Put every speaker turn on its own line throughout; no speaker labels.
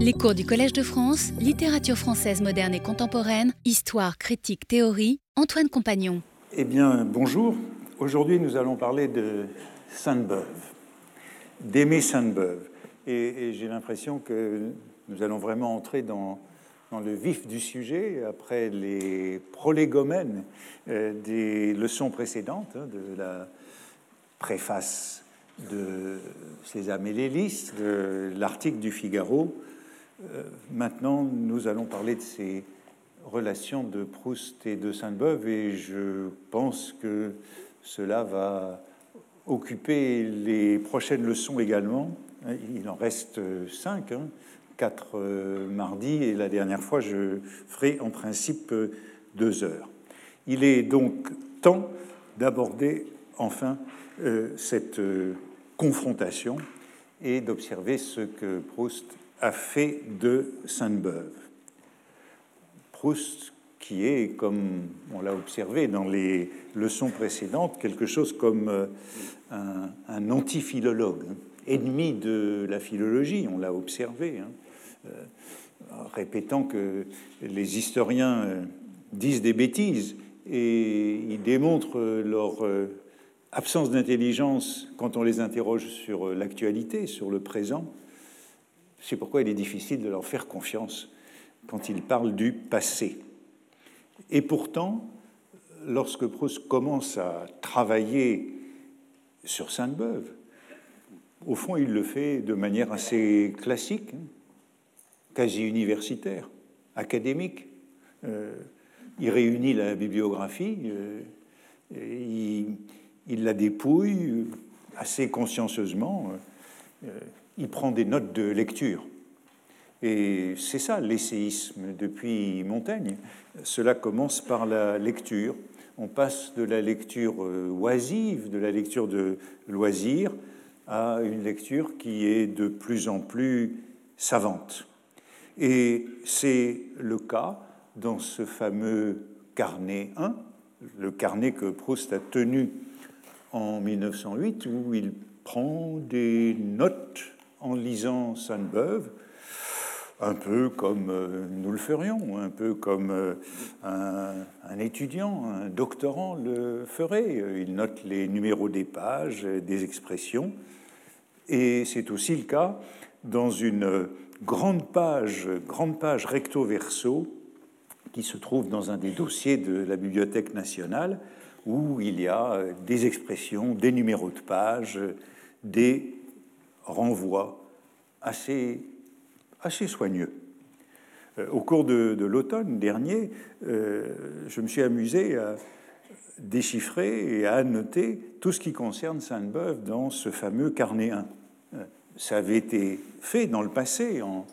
Les cours du Collège de France, littérature française moderne et contemporaine, histoire, critique, théorie, Antoine Compagnon.
Eh bien, bonjour. Aujourd'hui, nous allons parler de Sainte-Beuve, d'Aimé Sainte-Beuve. Et, j'ai l'impression que nous allons vraiment entrer dans, le vif du sujet après les prolégomènes euh, des leçons précédentes, hein, de la préface de César Mélélis, l'article du Figaro. Euh, maintenant, nous allons parler de ces relations de Proust et de Sainte-Beuve, et je pense que cela va occuper les prochaines leçons également. Il en reste cinq, hein. quatre euh, mardi, et la dernière fois, je ferai en principe deux heures. Il est donc temps d'aborder enfin euh, cette confrontation et d'observer ce que Proust a fait de Sainte-Beuve. Proust, qui est, comme on l'a observé dans les leçons précédentes, quelque chose comme euh, un, antiphilologue, hein, ennemi de la philologie, on l'a observé, hein, euh, répétant que les historiens euh, disent des bêtises et ils démontrent leur absence d'intelligence quand on les interroge sur l'actualité, sur le présent. C'est pourquoi il est difficile de leur faire confiance quand ils parlent du passé. Et pourtant, lorsque Proust commence à travailler sur Sainte-Beuve, au fond, il le fait de manière assez classique, hein, quasi universitaire, académique. Euh, il réunit la bibliographie, euh, il, la dépouille assez consciencieusement, euh, il prend des notes de lecture. Et c'est ça l'essayisme depuis Montaigne. Cela commence par la lecture. On passe de la lecture euh, oisive, de la lecture de loisir, à une lecture qui est de plus en plus savante. Et c'est le cas dans ce fameux carnet 1, le carnet que Proust a tenu en 1908 où il prend des notes en lisant Sainte-Beuve, un peu comme euh, nous le ferions, un peu comme euh, un, étudiant, un doctorant le ferait. Il note les numéros des pages, des expressions. Et c'est aussi le cas dans une grande page, grande page recto-verso qui se trouve dans un des dossiers de la Bibliothèque nationale, où il y a des expressions, des numéros de page, des renvois assez, assez soigneux. Euh, au cours de, l'automne dernier, euh, je me suis amusé à déchiffrer et à annoter tout ce qui concerne Sainte-Beuve dans ce fameux carnet 1. Ça avait été fait dans le passé, en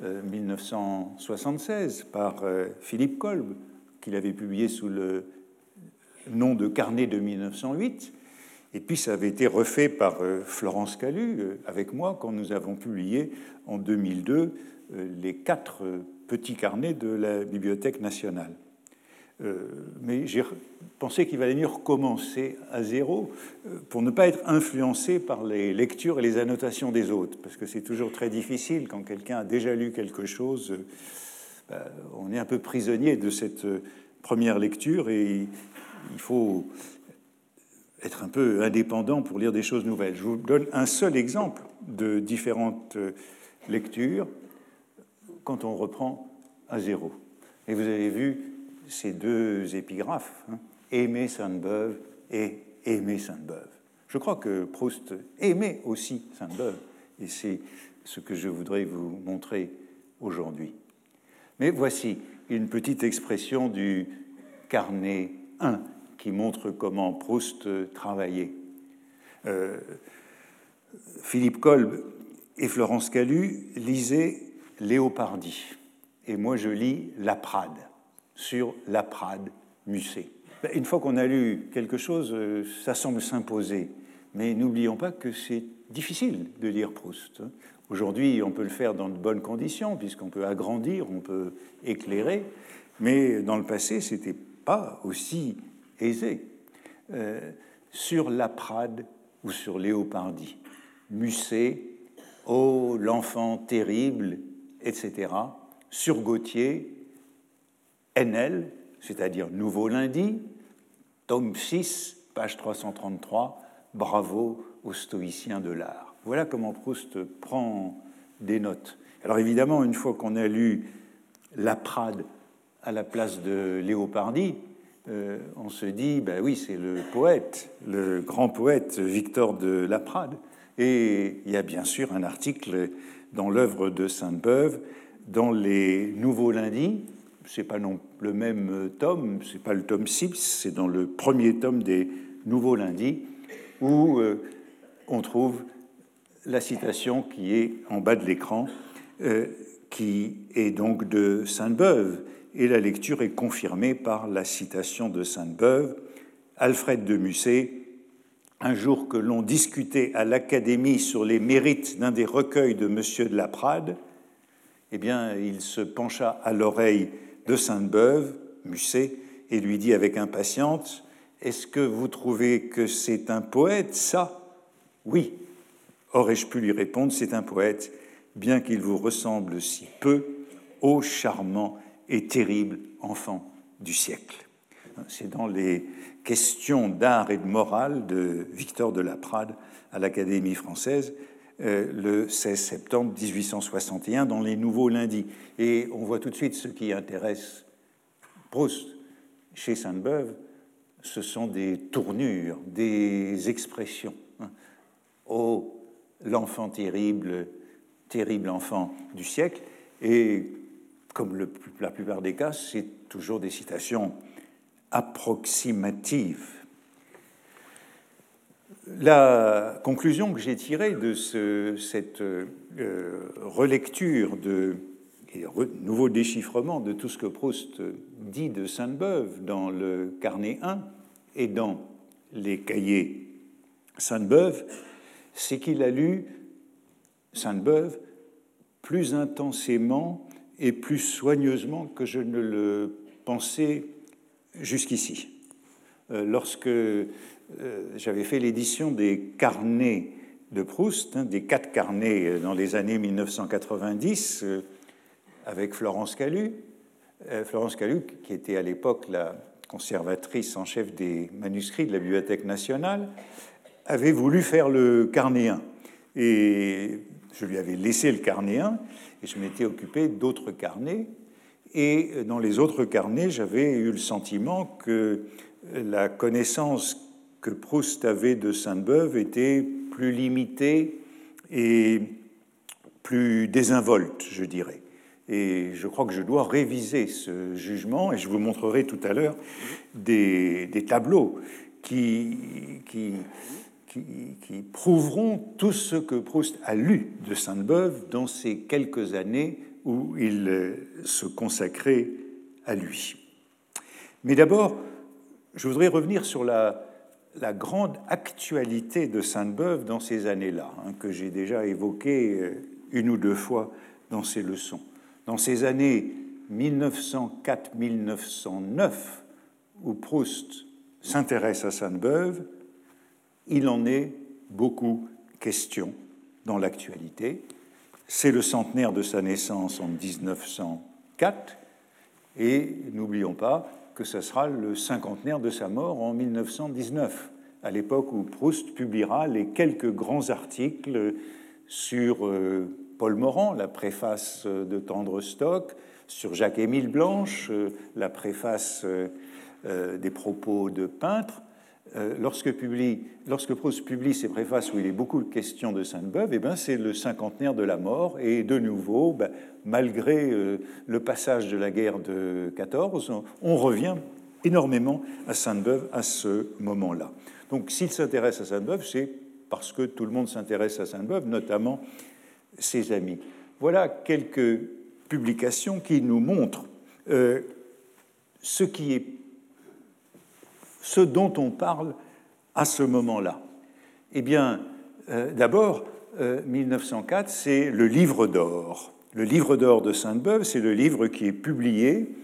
1976, par Philippe Kolb, qu'il avait publié sous le nom de carnet de 1908. Et puis ça avait été refait par euh, Florence Calu euh, avec moi quand nous avons publié en 2002 euh, les quatre petits carnets de la Bibliothèque nationale. Mais j'ai pensé qu'il valait mieux recommencer à zéro pour ne pas être influencé par les lectures et les annotations des autres, parce que c'est toujours très difficile quand quelqu'un a déjà lu quelque chose. Ben, on est un peu prisonnier de cette première lecture et il faut être un peu indépendant pour lire des choses nouvelles. Je vous donne un seul exemple de différentes euh, lectures quand on reprend à zéro. Et vous avez vu ces deux épigraphes, hein, Aimer Sainte-Beuve et Aimer Sainte-Beuve. Je crois que Proust aimait aussi Sainte-Beuve, et c'est ce que je voudrais vous montrer aujourd'hui. Mais voici une petite expression du carnet 1 qui montre comment Proust travaillait. Euh, Philippe Kolb et Florence Calu lisaient Léopardi, et moi je lis La Prade, sur La Prade, Musset. Ben, une fois qu'on a lu quelque chose, euh, ça semble s'imposer, mais n'oublions pas que c'est difficile de lire Proust. Aujourd'hui, on peut le faire dans de bonnes conditions, puisqu'on peut agrandir, on peut éclairer, mais dans le passé, c'était pas aussi euh, sur la Prade ou sur Léopardi. Musset, oh l'enfant terrible etc., sur Gauthier, NL, c'est-à-dire Nouveau Lundi, tome 6, page 333, Bravo aux stoïciens de l'art. Voilà comment Proust prend des notes. Alors évidemment, une fois qu'on a lu La Prade à la place de Léopardi, euh, on se dit, ben oui, c'est le poète, le grand poète Victor de Laprade. Et il y a bien sûr un article dans l'œuvre de Sainte-Beuve, dans les Nouveaux Lundis. C'est pas non le même tome, c'est pas le tome 6, c'est dans le premier tome des Nouveaux Lundis, où euh, on trouve la citation qui est en bas de l'écran, euh, qui est donc de Sainte-Beuve et la lecture est confirmée par la citation de Sainte-Beuve, Alfred de Musset, un jour que l'on discutait à l'Académie sur les mérites d'un des recueils de Monsieur de la Prade, eh bien, il se pencha à l'oreille de Sainte-Beuve, Musset, et lui dit avec impatience Est-ce que vous trouvez que c'est un poète, ça? Oui. Aurais-je pu lui répondre C'est un poète, bien qu'il vous ressemble si peu, ô charmant et terrible enfant du siècle. C'est dans les questions d'art et de morale de Victor de la Prade à l'Académie française euh, le 16 septembre 1861 dans les Nouveaux Lundis. Et on voit tout de suite ce qui intéresse Proust chez Sainte-Beuve, ce sont des tournures, des expressions. Oh, l'enfant terrible, terrible enfant du siècle. Et comme la plupart des cas, c'est toujours des citations approximatives. La conclusion que j'ai tirée de cette euh, relecture de, et nouveau déchiffrement de tout ce que Proust dit de Sainte-Beuve dans le carnet 1 et dans les cahiers Sainte-Beuve, c'est qu'il a lu Sainte-Beuve plus intensément et plus soigneusement que je ne le pensais jusqu'ici. Euh, lorsque euh, j'avais fait l'édition des carnets de Proust, hein, des quatre carnets euh, dans les années 1990, avec Florence Calu, Florence Calu, qui était à l'époque la conservatrice en chef des manuscrits de la Bibliothèque nationale, avait voulu faire le carnet 1. Et je lui avais laissé le carnet 1, et je m'étais occupé d'autres carnets. Et dans les autres carnets, j'avais eu le sentiment que la connaissance que Proust avait de Sainte-Beuve était plus limitée et plus désinvolte, je dirais. Et je crois que je dois réviser ce jugement, et je vous montrerai tout à l'heure des, tableaux qui, qui, prouveront tout ce que Proust a lu de Sainte-Beuve dans ces quelques années où il euh, se consacrait à lui. Mais d'abord, je voudrais revenir sur la, grande actualité de Sainte-Beuve dans ces années-là, hein, que j'ai déjà évoquée euh, une ou deux fois dans ces leçons. Dans ces années 1904-1909, où Proust s'intéresse à Sainte-Beuve, il en est beaucoup question dans l'actualité. C'est le centenaire de sa naissance en 1904 et n'oublions pas que ce sera le cinquantenaire de sa mort en 1919, à l'époque où Proust publiera les quelques grands articles sur euh, Paul Morand, la préface de Tendre Stock, sur Jacques-Émile Blanche, euh, la préface euh, des propos de peintre, euh, lorsque, lorsque, Proust publie ses préfaces où il est beaucoup question de Sainte-Beuve, eh ben, c'est le cinquantenaire de la mort. Et de nouveau, ben, malgré euh, le passage de la guerre de 14, on, revient énormément à Sainte-Beuve à ce moment-là. Donc s'il s'intéresse à Sainte-Beuve, c'est parce que tout le monde s'intéresse à Sainte-Beuve, notamment ses amis. Voilà quelques publications qui nous montrent euh, ce qui est ce dont on parle à ce moment-là Eh bien, euh, d'abord, 1904, euh, c'est le livre d'or. Le livre d'or de Sainte-Beuve, c'est le livre qui est publié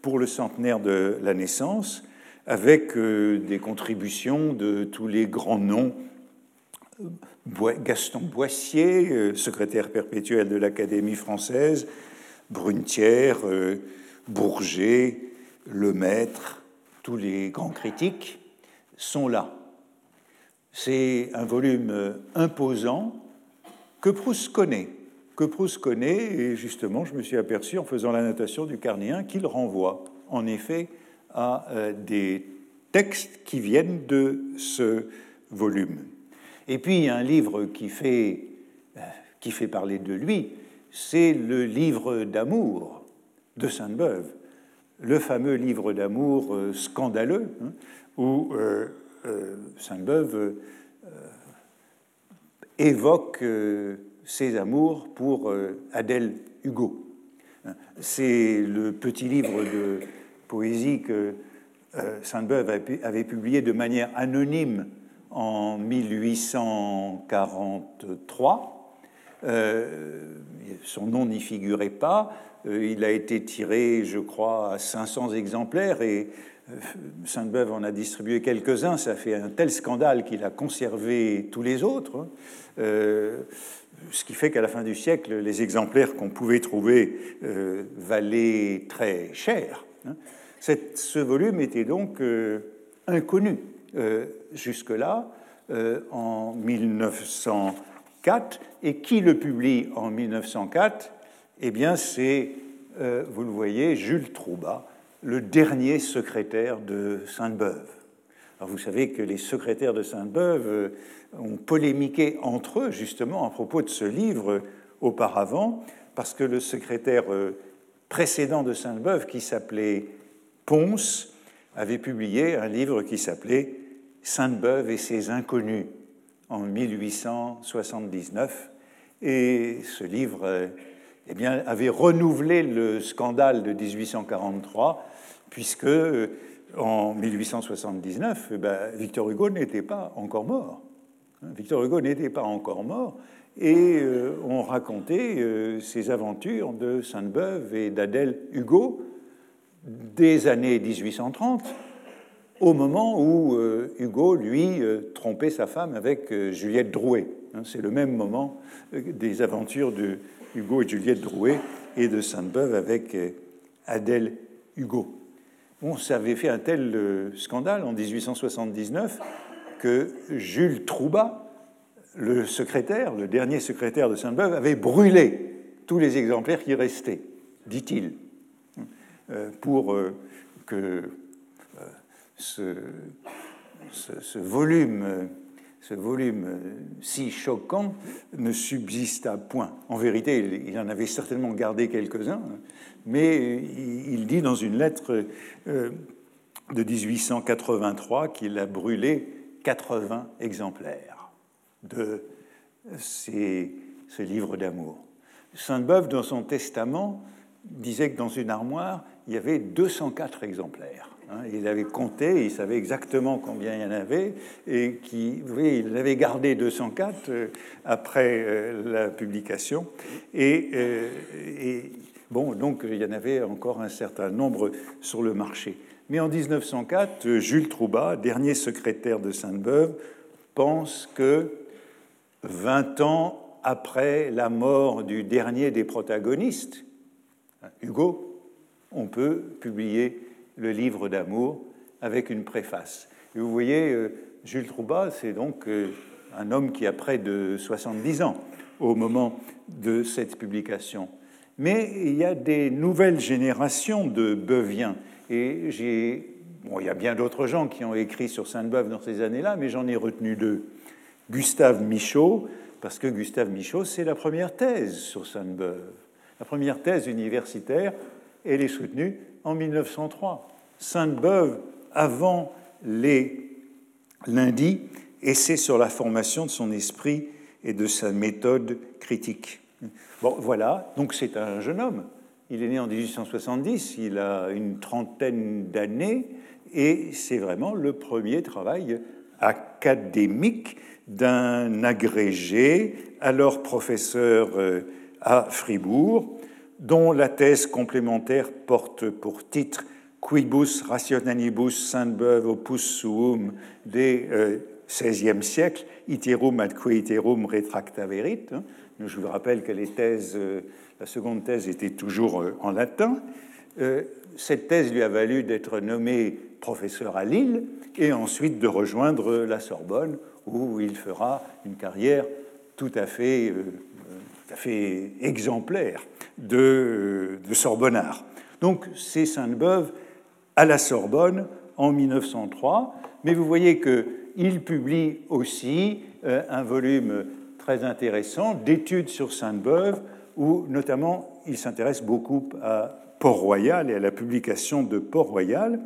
pour le centenaire de la naissance, avec euh, des contributions de tous les grands noms Gaston Boissier, secrétaire perpétuel de l'Académie française, Brunetière, Bourget, Lemaître, tous les grands critiques sont là. C'est un volume imposant que Proust connaît, que Proust connaît, et justement, je me suis aperçu en faisant la notation du carnéen qu'il renvoie en effet à euh, des textes qui viennent de ce volume. Et puis un livre euh, qui fait parler de lui, c'est le livre d'amour de Sainte-Beuve, le fameux livre d'amour euh, scandaleux, hein, où Sainte-Beuve évoque ses amours pour Adèle Hugo. C'est le petit livre de poésie que euh, Sainte-Beuve avait publié de manière anonyme en 1843. Euh, son nom n'y figurait pas. Euh, il a été tiré, je crois, à 500 exemplaires et Sainte-Beuve en a distribué quelques-uns. Ça fait un tel scandale qu'il a conservé tous les autres. ce qui fait qu'à la fin du siècle, les exemplaires qu'on pouvait trouver valaient très cher. Hein ce volume était donc euh, inconnu euh, jusque-là, euh, en 1904. Et qui le publie en 1904 Eh bien, c'est, vous le voyez, Jules Troubat, le dernier secrétaire de Sainte-Beuve. Alors, vous savez que les secrétaires de Sainte-Beuve ont polémiqué entre eux, justement, à propos de ce livre auparavant, parce que le secrétaire précédent de Sainte-Beuve, qui s'appelait Ponce avait publié un livre qui s'appelait Sainte-Beuve et ses inconnus en 1879. Et ce livre eh bien, avait renouvelé le scandale de 1843, puisque en 1879, eh ben, Victor Hugo n'était pas encore mort. Victor Hugo n'était pas encore mort, et euh, on racontait euh, ses aventures de Sainte-Beuve et d'Adèle Hugo, des années 1830, au moment où euh, Hugo, lui, euh, trompait sa femme avec euh, Juliette Drouet. Hein, c'est le même moment des aventures de Hugo et Juliette Drouet et de Sainte-Beuve avec Adèle Hugo. Ça avait fait un tel scandale en 1879 que Jules Troubat, le secrétaire, le dernier secrétaire de Sainte-Beuve, avait brûlé tous les exemplaires qui restaient, dit-il. Euh, pour que euh, ce, volume, ce si choquant ne subsista point. En vérité, il en avait certainement gardé quelques-uns, mais il dit dans une lettre de 1883 qu'il a brûlé 80 exemplaires de ce livre d'amour. Sainte-Beuve, dans son testament, disait que dans une armoire, il y avait 204 exemplaires. Hein. il avait compté, il savait exactement combien il y en avait, et qui, vous voyez, il avait gardé 204 euh, après euh, la publication. Et, euh, et, bon, donc il y en avait encore un certain nombre sur le marché. Mais en 1904, Jules Troubat, dernier secrétaire de Sainte-Beuve, pense que 20 ans après la mort du dernier des protagonistes, Hugo, on peut publier le livre d'amour avec une préface. Vous voyez, euh, Jules Troubat, c'est donc euh, un homme qui a près de 70 ans au moment de cette publication. Mais il y a des nouvelles générations de Beuviens. Et j'ai. Bon, il y a bien d'autres gens qui ont écrit sur Sainte-Beuve dans ces années-là, mais j'en ai retenu deux. Gustave Michaud, parce que Gustave Michaud, c'est la première thèse sur Sainte-Beuve. La première thèse universitaire elle est soutenue en 1903. Sainte-Beuve avant les lundis, et c'est sur la formation de son esprit et de sa méthode critique. Bon, voilà, donc c'est un jeune homme. Il est né en 1870, il a une trentaine d'années, et c'est vraiment le premier travail académique d'un agrégé, alors professeur euh, à Fribourg, dont la thèse complémentaire porte pour titre Quibus rationalibus Sainte-Beuve opus suum de XVIe siècle, iterum adque iterum retractaverit. Hein. Je vous rappelle que les thèses, la seconde thèse était toujours en latin. Cette thèse lui a valu d'être nommé professeur à Lille et ensuite de rejoindre la Sorbonne où il fera une carrière tout à fait, fait exemplaire de, de Sorbonnard. Donc c'est Sainte-Beuve à la Sorbonne en 1903, mais vous voyez qu'il publie aussi euh, un volume très intéressant d'études sur Sainte-Beuve, où notamment il s'intéresse beaucoup à Port-Royal et à la publication de Port-Royal.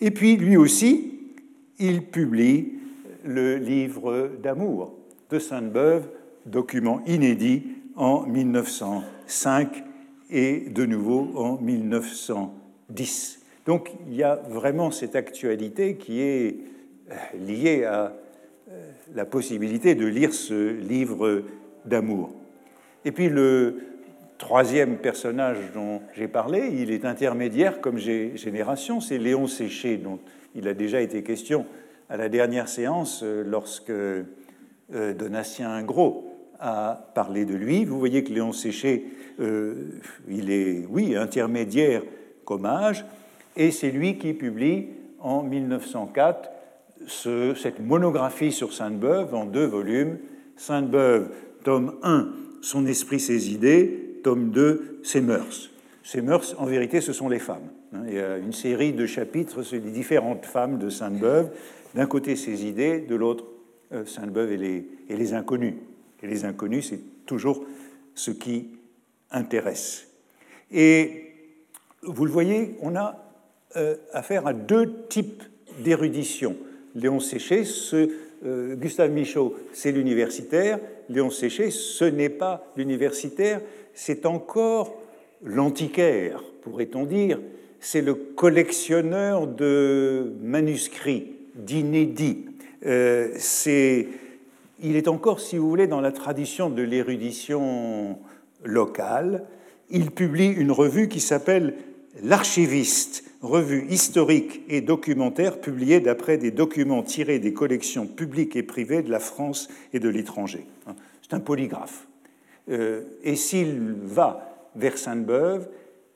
Et puis lui aussi, il publie le livre d'amour de Sainte-Beuve, document inédit en 1905 et de nouveau en 1910. Donc il y a vraiment cette actualité qui est euh, liée à euh, la possibilité de lire ce livre d'amour. Et puis le troisième personnage dont j'ai parlé, il est intermédiaire comme génération, c'est Léon Séché, dont il a déjà été question à la dernière séance euh, lorsque Donatien Ingros a parlé de lui. Vous voyez que Léon Séché, il est, oui, intermédiaire comme âge, et c'est lui qui publie en 1904 cette monographie sur Sainte-Beuve en deux volumes. Sainte-Beuve, tome 1, Son esprit, ses idées, tome 2, Ses mœurs. Ses mœurs, en vérité, ce sont les femmes. Il y a une série de chapitres sur les différentes femmes de Sainte-Beuve. D'un côté, ses idées, de l'autre, euh, Sainte-Beuve et les, et les inconnus. Et les inconnus, c'est toujours ce qui intéresse. Et vous le voyez, on a euh, affaire à deux types d'érudition. Léon Séché, ce, euh, Gustave Michaud, c'est l'universitaire. Léon Séché, ce n'est pas l'universitaire, c'est encore l'antiquaire, pourrait-on dire. C'est le collectionneur de manuscrits, d'inédits. Euh, il est encore, si vous voulez, dans la tradition de l'érudition locale. Il publie une revue qui s'appelle L'Archiviste, revue historique et documentaire publiée d'après des documents tirés des collections publiques et privées de la France et de l'étranger. C'est un polygraphe. Euh, et s'il va vers Sainte-Beuve,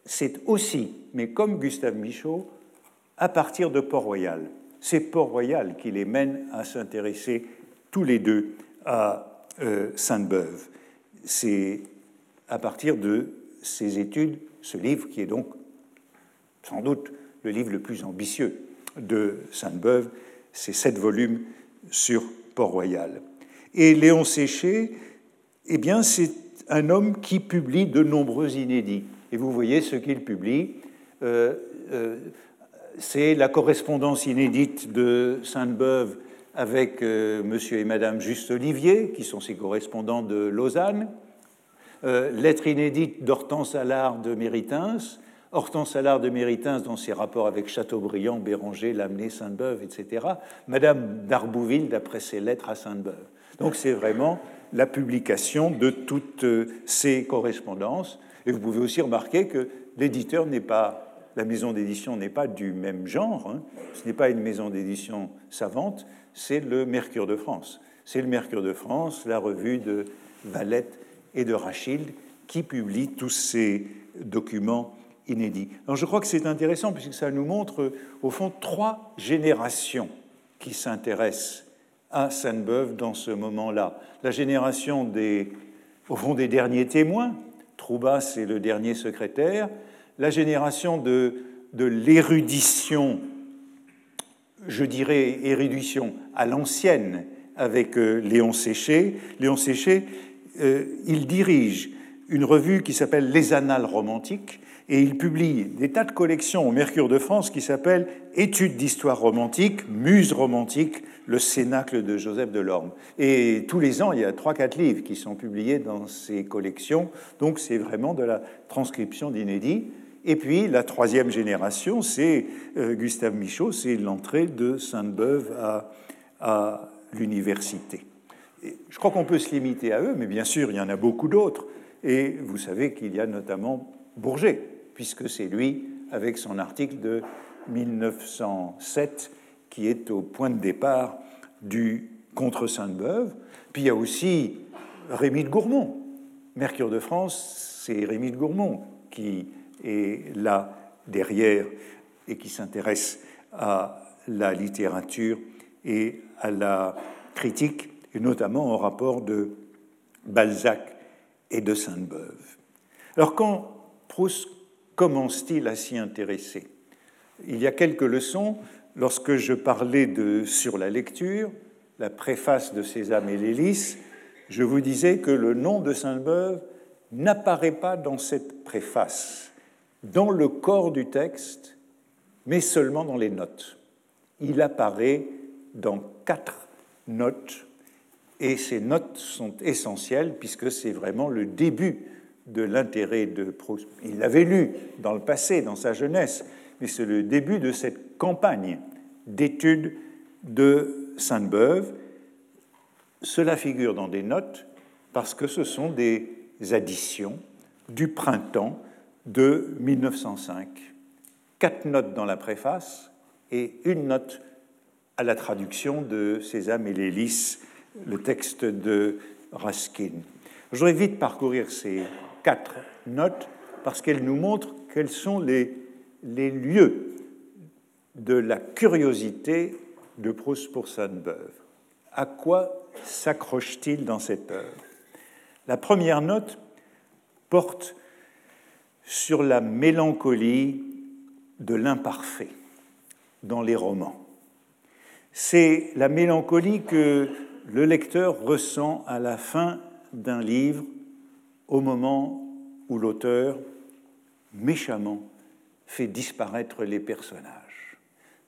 c'est aussi, mais comme Gustave Michaud, à partir de Port-Royal. C'est Port-Royal qui les mène à s'intéresser tous les deux à euh, Sainte-Beuve. C'est à partir de ces études, ce livre qui est donc sans doute le livre le plus ambitieux de Sainte-Beuve, c'est sept volumes sur Port-Royal. Et Léon Séché, eh bien, c'est un homme qui publie de nombreux inédits. Et vous voyez ce qu'il publie. Euh, euh, c'est la correspondance inédite de Sainte-Beuve avec euh, monsieur et madame Juste Olivier, qui sont ses correspondants de Lausanne. lettre inédite d'Hortense Allard de Méritins, Hortense Allard de Méritins dans ses rapports avec Chateaubriand, Béranger, Lamennais, Sainte-Beuve, etc. Madame d'Arbouville d'après ses lettres à Sainte-Beuve. Donc c'est vraiment la publication de toutes euh, ces correspondances. Et vous pouvez aussi remarquer que l'éditeur n'est pas, la maison d'édition n'est pas du même genre. Hein. Ce n'est pas une maison d'édition savante, c'est le Mercure de France. C'est le Mercure de France, la revue de Valette et de Rachilde, qui publie tous ces documents inédit. Alors je crois que c'est intéressant puisque ça nous montre au fond trois générations qui s'intéressent à Sainte-Beuve dans ce moment-là. La génération des, au fond, des derniers témoins, Troubat c'est le dernier secrétaire, la génération de, l'érudition, je dirais érudition à l'ancienne avec euh, Léon Séché. Léon Séché, euh, il dirige une revue qui s'appelle Les Annales romantiques, et il publie des tas de collections au Mercure de France qui s'appellent Études d'histoire romantique, Muse romantique, le Cénacle de Joseph Delorme. Et tous les ans, il y a trois, quatre livres qui sont publiés dans ces collections, donc c'est vraiment de la transcription d'inédits. Et puis la troisième génération, c'est euh, Gustave Michaud, c'est l'entrée de Sainte-Beuve à, l'université. Je crois qu'on peut se limiter à eux, mais bien sûr, il y en a beaucoup d'autres. Et vous savez qu'il y a notamment Bourget, puisque c'est lui, avec son article de 1907, qui est au point de départ du contre Sainte-Beuve. Puis il y a aussi Rémy de Gourmont. Mercure de France, c'est Rémy de Gourmont qui est là derrière et qui s'intéresse à la littérature et à la critique, et notamment au rapport de Balzac et de Sainte-Beuve. Alors quand Proust commence-t-il à s'y intéresser? Il y a quelques leçons. Lorsque je parlais de sur la lecture, la préface de Sésame et l'hélice, je vous disais que le nom de Sainte-Beuve n'apparaît pas dans cette préface, dans le corps du texte, mais seulement dans les notes. Il apparaît dans quatre notes, et ces notes sont essentielles puisque c'est vraiment le début de l'intérêt de Proust. Il l'avait lu dans le passé, dans sa jeunesse, mais c'est le début de cette campagne d'études de Sainte-Beuve. Cela figure dans des notes parce que ce sont des additions du printemps de 1905. Quatre notes dans la préface et une note à la traduction de Sésame et le texte de Raskin. Je voudrais vite parcourir ces quatre notes parce qu'elles nous montrent quels sont les, les lieux de la curiosité de Proust pour Sainte-Beuve. À quoi s'accroche-t-il dans cette œuvre? La première note porte sur la mélancolie de l'imparfait dans les romans. C'est la mélancolie que le lecteur ressent à la fin d'un livre au moment où l'auteur, méchamment, fait disparaître les personnages.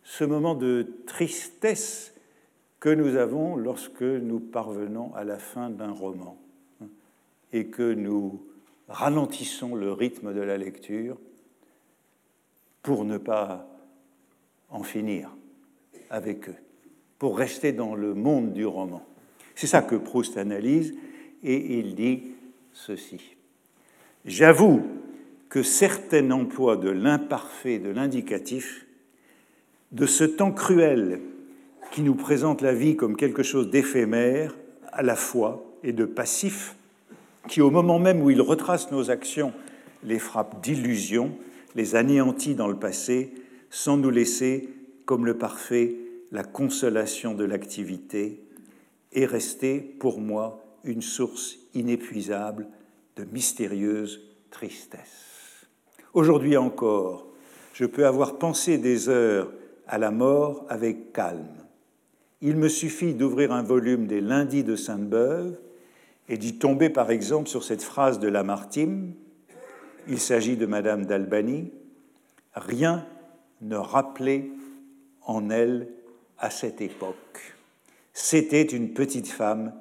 Ce moment de tristesse que nous avons lorsque nous parvenons à la fin d'un roman et que nous ralentissons le rythme de la lecture pour ne pas en finir avec eux, pour rester dans le monde du roman. C'est ça que Proust analyse et il dit ceci. J'avoue que certains emplois de l'imparfait, de l'indicatif, de ce temps cruel qui nous présente la vie comme quelque chose d'éphémère à la fois et de passif, qui au moment même où il retrace nos actions les frappe d'illusions, les anéantit dans le passé, sans nous laisser, comme le parfait, la consolation de l'activité, est resté pour moi une source inépuisable de mystérieuse tristesse. Aujourd'hui encore, je peux avoir pensé des heures à la mort avec calme. Il me suffit d'ouvrir un volume des lundis de Sainte-Beuve et d'y tomber par exemple sur cette phrase de Lamartine. Il s'agit de Madame d'Albany. Rien ne rappelait en elle à cette époque. C'était une petite femme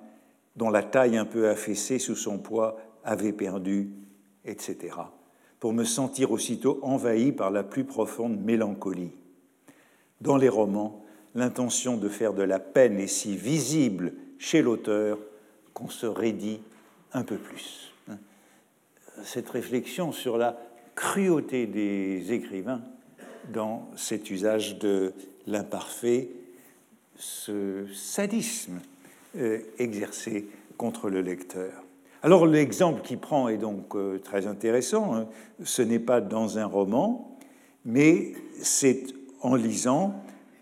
dont la taille un peu affaissée sous son poids avait perdu, etc., pour me sentir aussitôt envahi par la plus profonde mélancolie. Dans les romans, l'intention de faire de la peine est si visible chez l'auteur qu'on se raidit un peu plus. Cette réflexion sur la cruauté des écrivains dans cet usage de l'imparfait, ce sadisme euh, exercé contre le lecteur. Alors l'exemple qu'il prend est donc euh, très intéressant. Hein. Ce n'est pas dans un roman, mais c'est en lisant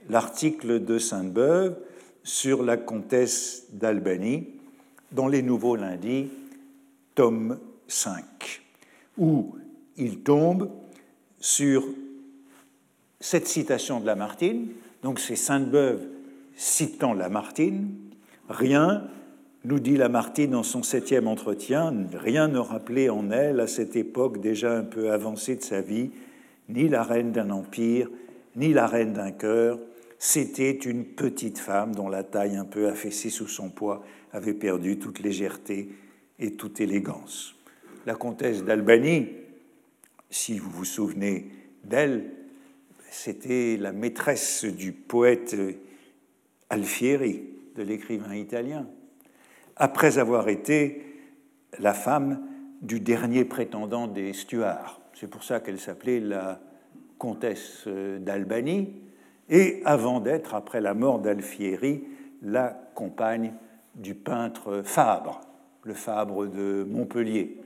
l'article de Sainte-Beuve sur la comtesse d'Albany dans les Nouveaux Lundis, tome 5, où il tombe sur cette citation de Lamartine. Donc c'est Sainte-Beuve citant Lamartine, Rien, nous dit Lamartine dans son septième entretien, rien ne rappelait en elle, à cette époque déjà un peu avancée de sa vie, ni la reine d'un empire, ni la reine d'un cœur. C'était une petite femme dont la taille un peu affaissée sous son poids avait perdu toute légèreté et toute élégance. La comtesse d'Albanie, si vous vous souvenez d'elle, c'était la maîtresse du poète Alfieri, de l'écrivain italien, après avoir été la femme du dernier prétendant des Stuarts. C'est pour ça qu'elle s'appelait la comtesse d'Albanie, et avant d'être, après la mort d'Alfieri, la compagne du peintre Fabre, le Fabre de Montpellier.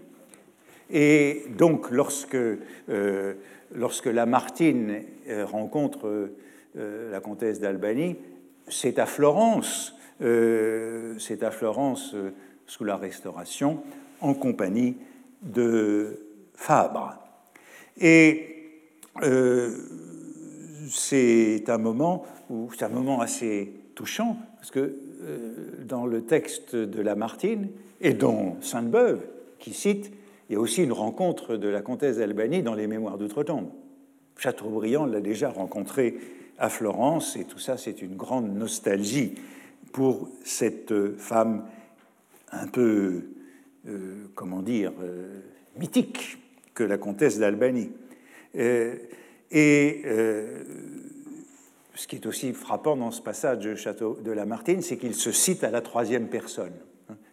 Et donc, lorsque, euh, Lamartine euh, rencontre euh, la comtesse d'Albanie, c'est à Florence, c'est à Florence sous la Restauration, en compagnie de Fabre. Et c'est un moment où c'est un moment assez touchant parce que dans le texte de Lamartine et dont Sainte-Beuve qui cite il y a aussi une rencontre de la comtesse d'Albanie dans les Mémoires d'Outre-Tombe. Chateaubriand l'a déjà rencontrée à Florence, et tout ça, c'est une grande nostalgie pour cette femme un peu, euh, comment dire, euh, mythique que la comtesse d'Albanie. Euh, et ce qui est aussi frappant dans ce passage de Château de Lamartine, c'est qu'il se cite à la troisième personne.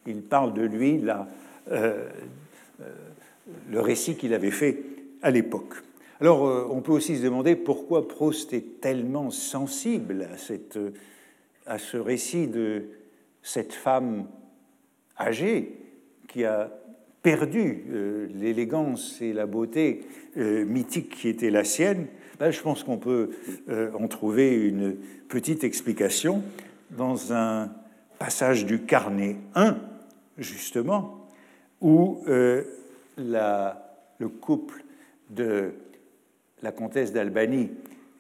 Il parle de lui là, le récit qu'il avait fait à l'époque. Alors, euh, on peut aussi se demander pourquoi Proust est tellement sensible à, cette, à ce récit de cette femme âgée qui a perdu euh, l'élégance et la beauté euh, mythique qui était la sienne. Ben, je pense qu'on peut en trouver une petite explication dans un passage du carnet 1, justement, où le couple de la comtesse d'Albanie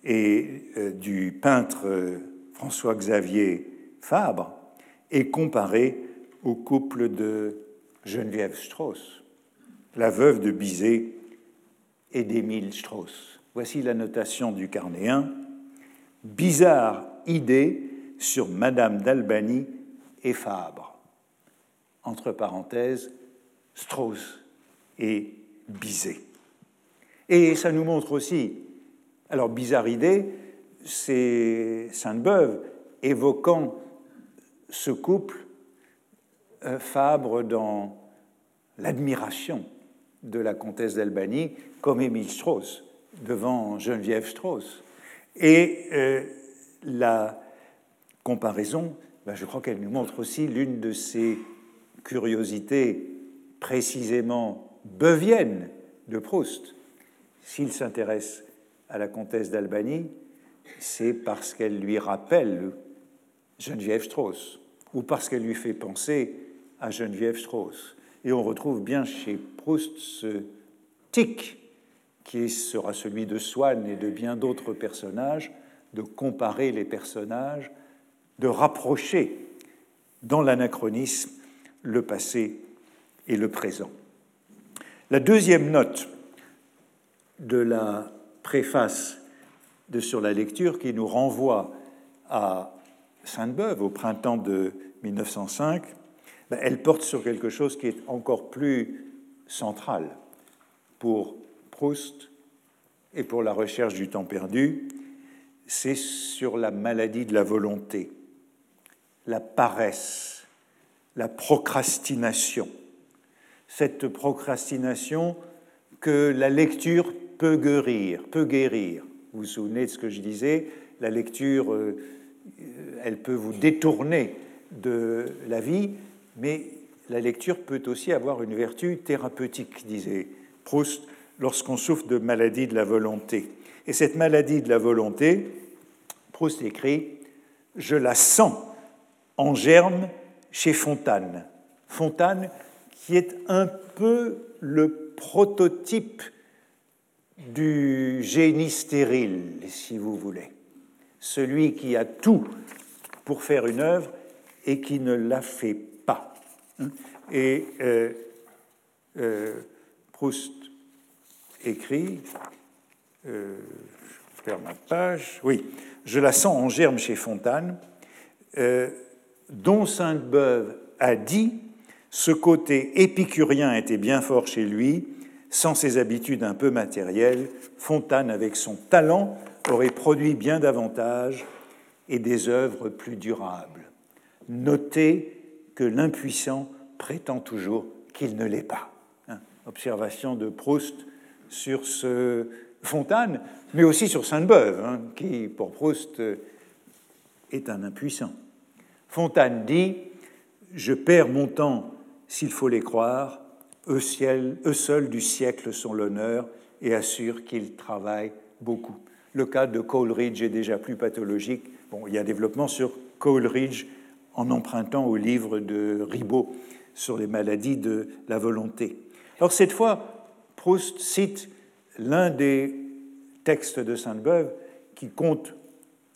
et euh, du peintre euh, François-Xavier Fabre est comparé au couple de Geneviève Strauss, la veuve de Bizet et d'Émile Strauss. Voici la notation du carnéen. Bizarre idée sur Madame d'Albanie et Fabre. Entre parenthèses, Strauss et Bizet. Et ça nous montre aussi, alors bizarre idée, c'est Sainte-Beuve évoquant ce couple Fabre dans l'admiration de la comtesse d'Albanie comme Émile Strauss devant Geneviève Strauss. Et euh, la comparaison, ben, je crois qu'elle nous montre aussi l'une de ces curiosités précisément beuvienne de Proust, s'il s'intéresse à la comtesse d'Albanie, c'est parce qu'elle lui rappelle Geneviève Strauss ou parce qu'elle lui fait penser à Geneviève Strauss. Et on retrouve bien chez Proust ce tic qui sera celui de Swann et de bien d'autres personnages, de comparer les personnages, de rapprocher dans l'anachronisme le passé et le présent. La deuxième note de la préface de Sur la lecture qui nous renvoie à Sainte-Beuve au printemps de 1905, ben, elle porte sur quelque chose qui est encore plus central pour Proust et pour la recherche du temps perdu, c'est sur la maladie de la volonté, la paresse, la procrastination cette procrastination que la lecture peut guérir, peut guérir. Vous vous souvenez de ce que je disais? La lecture, euh, elle peut vous détourner de la vie, mais la lecture peut aussi avoir une vertu thérapeutique, disait Proust, lorsqu'on souffre de maladie de la volonté. Et cette maladie de la volonté, Proust écrit, je la sens en germe chez Fontane. Fontane, qui est un peu le prototype du génie stérile, si vous voulez. Celui qui a tout pour faire une œuvre et qui ne la fait. Et euh, euh, Proust écrit, euh, je perds ma page, oui, je la sens en germe chez Fontane, dont Sainte-Beuve a dit ce côté épicurien était bien fort chez lui. Sans ses habitudes un peu matérielles, Fontane, avec son talent, aurait produit bien davantage et des œuvres plus durables. Notez que l'impuissant prétend toujours qu'il ne l'est pas. Hein, observation de Proust sur ce Fontane, mais aussi sur Sainte-Beuve, hein, qui, pour Proust, est un impuissant. Fontane dit Je perds mon temps s'il faut les croire, eux, eux seuls du siècle sont l'honneur et assurent qu'ils travaillent beaucoup. Le cas de Coleridge est déjà plus pathologique. Bon, il y a un développement sur Coleridge en empruntant au livre de Ribot sur les maladies de la volonté. Alors cette fois, Proust cite l'un des textes de Sainte-Beuve qui compte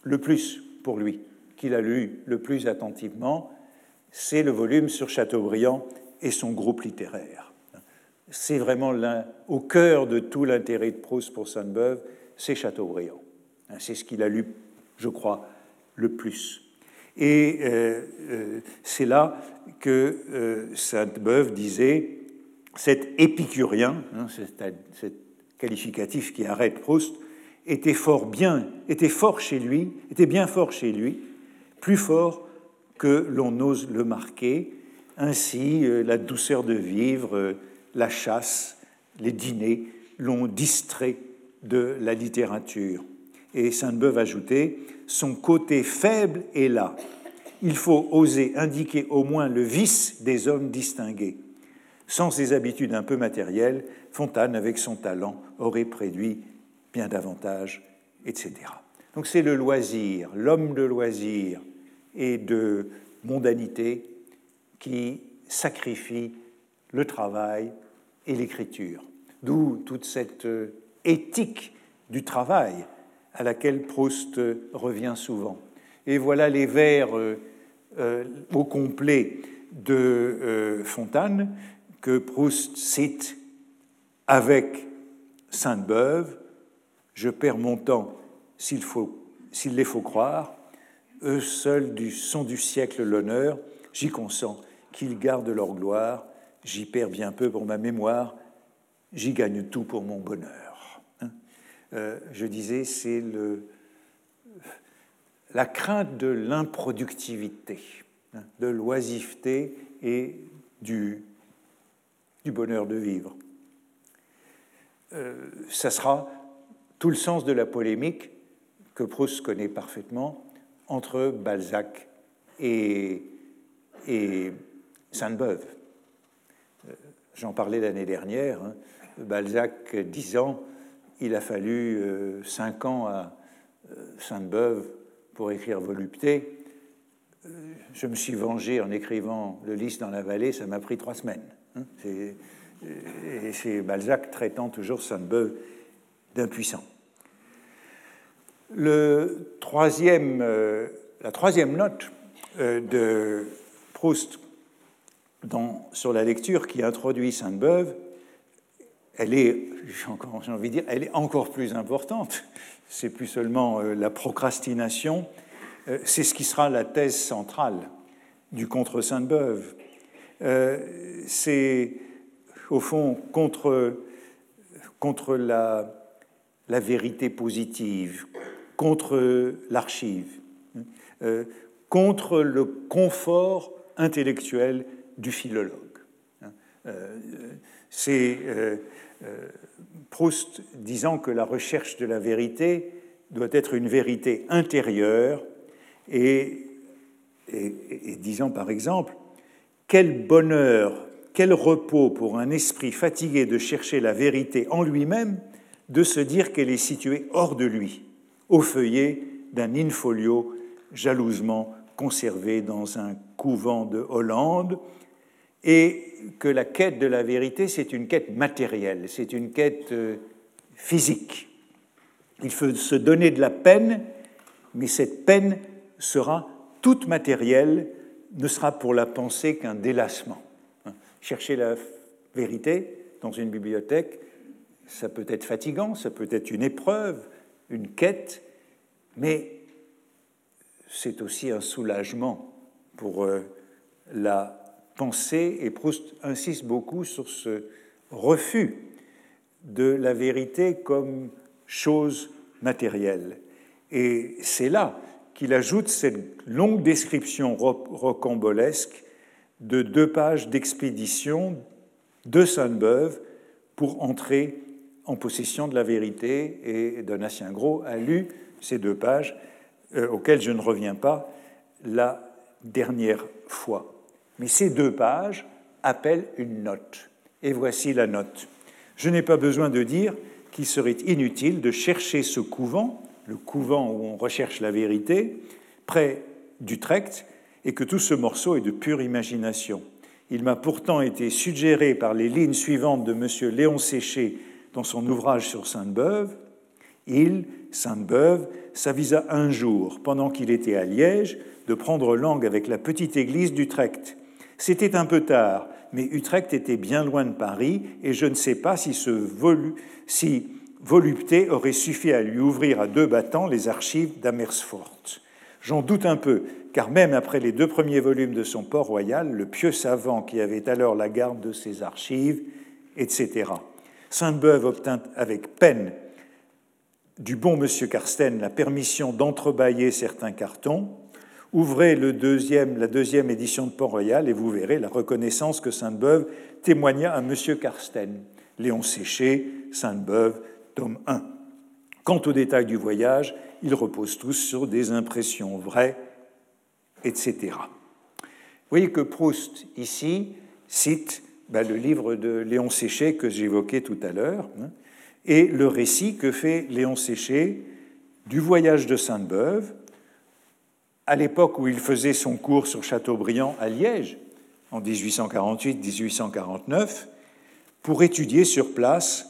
le plus pour lui, qu'il a lu le plus attentivement, c'est le volume sur Chateaubriand et son groupe littéraire. C'est vraiment au cœur de tout l'intérêt de Proust pour Sainte-Beuve, c'est Chateaubriand. C'est ce qu'il a lu, je crois, le plus. Et euh, euh, c'est là que euh, Sainte-Beuve disait cet épicurien, hein, cet, qualificatif qui arrête Proust, était fort bien, était fort chez lui, était bien fort chez lui, plus fort que l'on ose le marquer. Ainsi, la douceur de vivre, la chasse, les dîners l'ont distrait de la littérature. Et Sainte-Beuve ajoutait Son côté faible est là. Il faut oser indiquer au moins le vice des hommes distingués. Sans ses habitudes un peu matérielles, Fontane, avec son talent, aurait préduit bien davantage, etc. Donc c'est le loisir, l'homme de loisir et de mondanité qui sacrifie le travail et l'écriture. D'où toute cette éthique du travail à laquelle Proust revient souvent. Et voilà les vers euh, euh, au complet de euh, Fontane que Proust cite avec Sainte-Beuve. Je perds mon temps s'il, faut, s'il les faut croire, eux seuls du, sont du siècle l'honneur, j'y consens, qu'ils gardent leur gloire, j'y perds bien peu pour ma mémoire, j'y gagne tout pour mon bonheur. Euh, je disais, c'est la crainte de l'improductivité, hein, de l'oisiveté et du, du, bonheur de vivre. Euh, ça sera tout le sens de la polémique que Proust connaît parfaitement entre Balzac et, et Sainte-Beuve. Euh, j'en parlais l'année dernière. Hein. Balzac disant il a fallu euh, cinq ans à euh, Sainte-Beuve pour écrire Volupté. Euh, je me suis vengé en écrivant Le lys dans la vallée, ça m'a pris trois semaines. Hein. et c'est Balzac traitant toujours Sainte-Beuve d'impuissant. Le troisième, la troisième note de Proust sur la lecture qui introduit Sainte-Beuve elle est, j'ai envie de dire, elle est encore plus importante. C'est plus seulement euh, la procrastination, euh, c'est ce qui sera la thèse centrale du contre Sainte-Beuve. Euh, c'est, au fond, contre, contre la, la vérité positive, contre l'archive, contre le confort intellectuel du philologue. C'est euh, Proust disant que la recherche de la vérité doit être une vérité intérieure et, disant par exemple quel bonheur, quel repos pour un esprit fatigué de chercher la vérité en lui-même de se dire qu'elle est située hors de lui, au feuillet d'un in-folio jalousement conservé dans un couvent de Hollande, et que la quête de la vérité, c'est une quête matérielle, c'est une quête euh, physique. Il faut se donner de la peine, mais cette peine sera toute matérielle, ne sera pour la pensée qu'un délassement. Hein. Chercher la vérité dans une bibliothèque, ça peut être fatigant, ça peut être une épreuve, une quête, mais c'est aussi un soulagement pour euh, la pensée, et Proust insiste beaucoup sur ce refus de la vérité comme chose matérielle. Et c'est là qu'il ajoute cette longue description rocambolesque de deux pages d'expédition de Sainte-Beuve pour entrer en possession de la vérité. Et Donatien Gros a lu ces deux pages, euh, auxquelles je ne reviens pas. La dernière fois. Mais ces deux pages appellent une note. Et voici la note. Je n'ai pas besoin de dire qu'il serait inutile de chercher ce couvent, le couvent où on recherche la vérité, près d'Utrecht, et que tout ce morceau est de pure imagination. Il m'a pourtant été suggéré par les lignes suivantes de M. Léon Séché dans son ouvrage sur Sainte-Beuve. Il, Sainte-Beuve, s'avisa un jour, pendant qu'il était à Liège, de prendre langue avec la petite église d'Utrecht. C'était un peu tard, mais Utrecht était bien loin de Paris, et je ne sais pas si, volupté aurait suffi à lui ouvrir à deux battants les archives d'Amersfoort. J'en doute un peu, car même après les deux premiers volumes de son Port-Royal, le pieux savant qui avait alors la garde de ses archives, etc. Sainte-Beuve obtint avec peine du bon monsieur Carsten la permission d'entrebâiller certains cartons. Ouvrez la deuxième édition de Port-Royal et vous verrez la reconnaissance que Sainte-Beuve témoigna à monsieur Carsten. Léon Séché, Sainte-Beuve, tome 1. Quant aux détails du voyage, ils reposent tous sur des impressions vraies etc. Vous voyez que Proust, ici, cite ben, le livre de Léon Séché que j'évoquais tout à l'heure, hein, et le récit que fait Léon Séché du voyage de Sainte-Beuve, à l'époque où il faisait son cours sur Chateaubriand à Liège, en 1848-1849, pour étudier sur place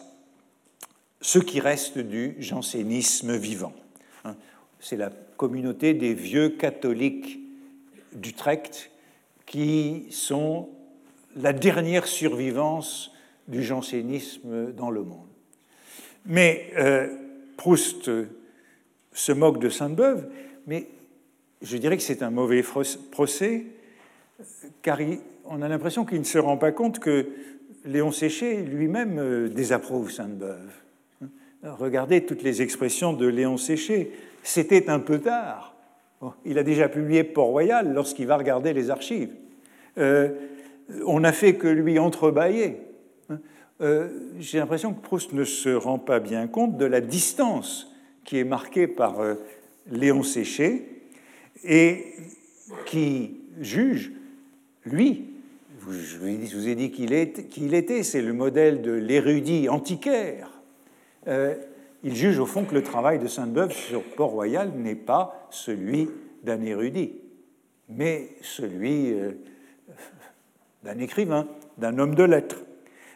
ce qui reste du jansénisme vivant. Hein. C'est la communauté des vieux catholiques d'Utrecht qui sont la dernière survivance du jansénisme dans le monde. Mais euh, Proust se moque de Sainte-Beuve, mais je dirais que c'est un mauvais procès, car on a l'impression qu'il ne se rend pas compte que Léon Séché lui-même euh, désapprouve Sainte-Beuve. Regardez toutes les expressions de Léon Séché. C'était un peu tard il a déjà publié Port-Royal lorsqu'il va regarder les archives. Euh, on n'a fait que lui entrebâiller. Euh, j'ai l'impression que Proust ne se rend pas bien compte de la distance qui est marquée par Léon Séché et qui juge, lui, je vous ai dit qu'il était, c'est le modèle de l'érudit antiquaire. il juge au fond que le travail de Sainte-Beuve sur Port-Royal n'est pas celui d'un érudit, mais celui euh, d'un écrivain, d'un homme de lettres.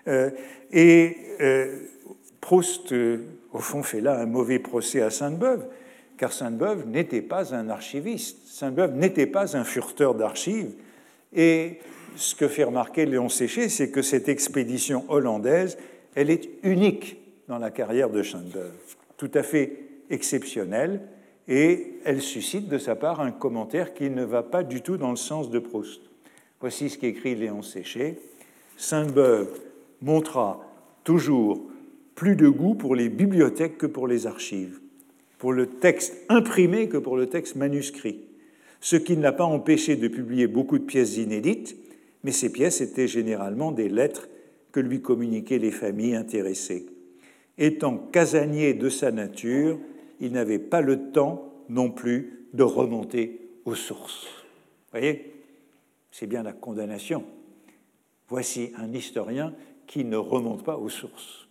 Euh, et euh, Proust, au fond, fait là un mauvais procès à Sainte-Beuve, car Sainte-Beuve n'était pas un archiviste, Sainte-Beuve n'était pas un furteur d'archives. Et ce que fait remarquer Léon Séché, c'est que cette expédition hollandaise, elle est unique dans la carrière de Sainte-Beuve, tout à fait exceptionnelle, et elle suscite de sa part un commentaire qui ne va pas du tout dans le sens de Proust. Voici ce qu'écrit Léon Séché. Sainte-Beuve montra toujours plus de goût pour les bibliothèques que pour les archives, pour le texte imprimé que pour le texte manuscrit, ce qui ne l'a pas empêché de publier beaucoup de pièces inédites, mais ces pièces étaient généralement des lettres que lui communiquaient les familles intéressées. Étant casanier de sa nature, il n'avait pas le temps non plus de remonter aux sources. Vous voyez C'est bien la condamnation. Voici un historien qui ne remonte pas aux sources,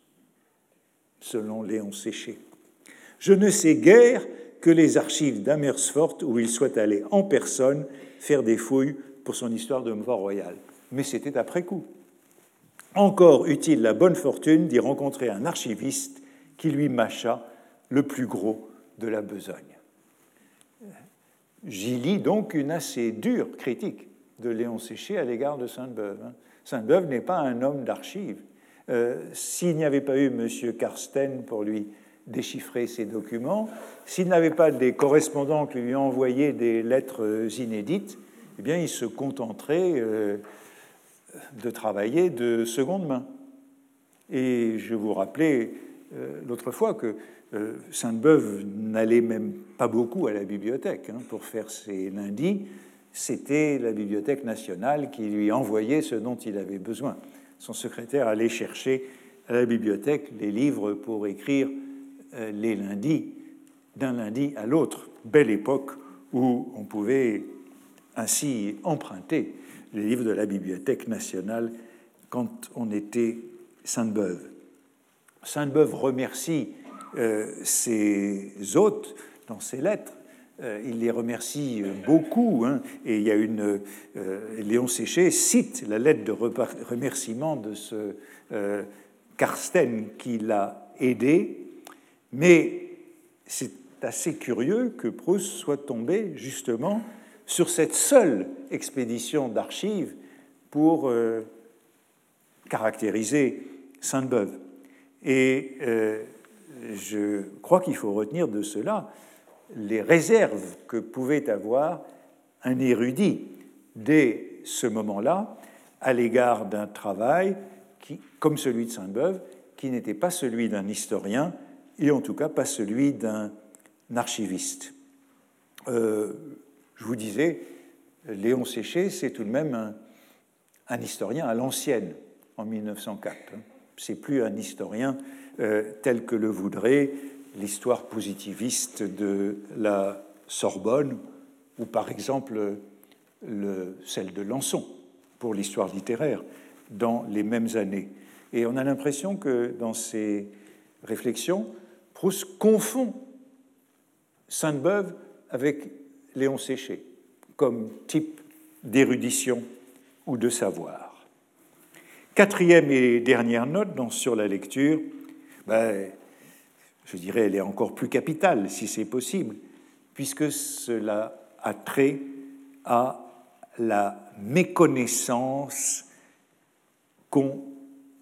selon Léon Séché. Je ne sais guère que les archives d'Amersfoort où il soit allé en personne faire des fouilles pour son histoire de mort royal. Mais c'était après coup. Encore eut-il la bonne fortune d'y rencontrer un archiviste qui lui mâcha le plus gros de la besogne. J'y lis donc une assez dure critique de Léon Séché à l'égard de Sainte-Beuve. Hein. Sainte-Beuve n'est pas un homme d'archives. Euh, s'il n'y avait pas eu M. Karsten pour lui déchiffrer ses documents, s'il n'avait pas des correspondants qui lui envoyaient des lettres inédites, eh bien, il se contenterait euh, de travailler de seconde main. Et je vous rappelais euh, l'autre fois que euh, Sainte-Beuve n'allait même pas beaucoup à la bibliothèque hein, pour faire ses lundis. C'était la Bibliothèque nationale qui lui envoyait ce dont il avait besoin. Son secrétaire allait chercher à la bibliothèque les livres pour écrire euh, les lundis, d'un lundi à l'autre. Belle époque où on pouvait ainsi emprunté les livres de la Bibliothèque nationale quand on était Sainte-Beuve. Sainte-Beuve remercie euh, ses hôtes dans ses lettres. Euh, il les remercie beaucoup, hein, et il y a une. Euh, Léon Séché cite la lettre de remerciement de ce Karsten qui l'a aidé, mais c'est assez curieux que Proust soit tombé justement sur cette seule expédition d'archives pour euh, caractériser Sainte-Beuve. Et euh, je crois qu'il faut retenir de cela les réserves que pouvait avoir un érudit dès ce moment-là à l'égard d'un travail qui, comme celui de Sainte-Beuve, qui n'était pas celui d'un historien et en tout cas pas celui d'un archiviste. Euh, je vous disais, Léon Séché, c'est tout de même un, historien à l'ancienne, en 1904. C'est plus un historien euh, tel que le voudrait l'histoire positiviste de la Sorbonne, ou par exemple le, celle de Lançon pour l'histoire littéraire dans les mêmes années. Et on a l'impression que dans ses réflexions, Proust confond Sainte-Beuve avec Léon Séché comme type d'érudition ou de savoir. Quatrième et dernière note dans, sur la lecture, ben, je dirais elle est encore plus capitale si c'est possible, puisque cela a trait à la méconnaissance qu'ont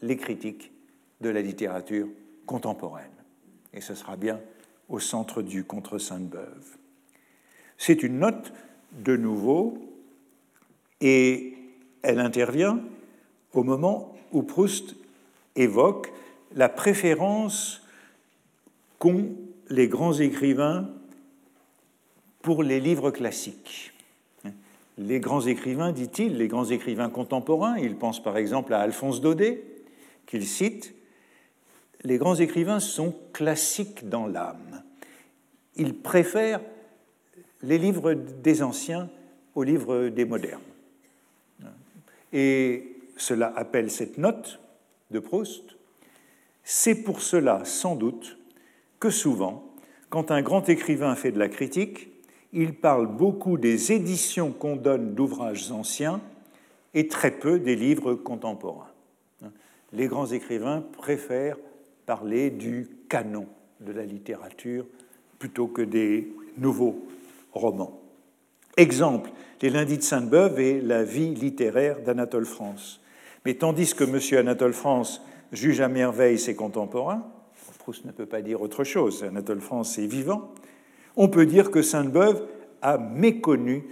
les critiques de la littérature contemporaine. Et ce sera bien au centre du Contre Sainte-Beuve. C'est une note, de nouveau, et elle intervient au moment où Proust évoque la préférence qu'ont les grands écrivains pour les livres classiques. Les grands écrivains, dit-il, les grands écrivains contemporains, il pense par exemple à Alphonse Daudet, qu'il cite, les grands écrivains sont classiques dans l'âme. Ils préfèrent les livres des anciens aux livres des modernes. Et cela appelle cette note de Proust. C'est pour cela, sans doute, que souvent, quand un grand écrivain fait de la critique, il parle beaucoup des éditions qu'on donne d'ouvrages anciens et très peu des livres contemporains. Les grands écrivains préfèrent parler du canon de la littérature plutôt que des nouveaux romans. Exemple, les lundis de Sainte-Beuve et la vie littéraire d'Anatole France. Mais tandis que M. Anatole France juge à merveille ses contemporains, Proust ne peut pas dire autre chose, Anatole France est vivant, on peut dire que Sainte-Beuve a méconnu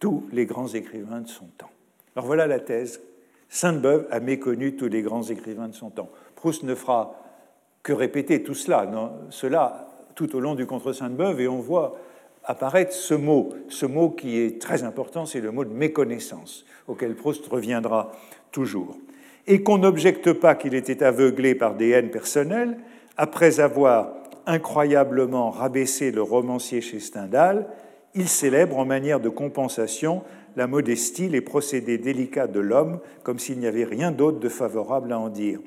tous les grands écrivains de son temps. Alors voilà la thèse. Sainte-Beuve a méconnu tous les grands écrivains de son temps. Proust ne fera que répéter tout cela, cela tout au long du Contre Sainte-Beuve, et on voit apparaître ce mot, ce mot qui est très important, c'est le mot de méconnaissance, auquel Proust reviendra toujours. Et qu'on n'objecte pas qu'il était aveuglé par des haines personnelles, après avoir incroyablement rabaissé le romancier chez Stendhal, il célèbre en manière de compensation la modestie, les procédés délicats de l'homme, comme s'il n'y avait rien d'autre de favorable à en dire.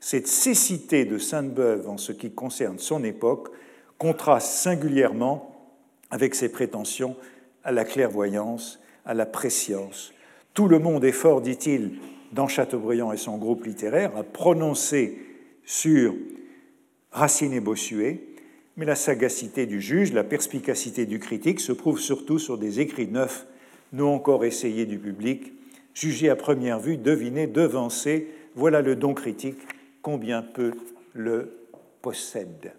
Cette cécité de Sainte-Beuve en ce qui concerne son époque contraste singulièrement avec ses prétentions à la clairvoyance, à la préscience. Tout le monde est fort, dit-il, dans Chateaubriand et son groupe littéraire, à prononcer sur Racine et Bossuet, mais la sagacité du juge, la perspicacité du critique se prouve surtout sur des écrits neufs, non encore essayés du public, jugés à première vue, devinés, devancés. Voilà le don critique, combien peu le possède.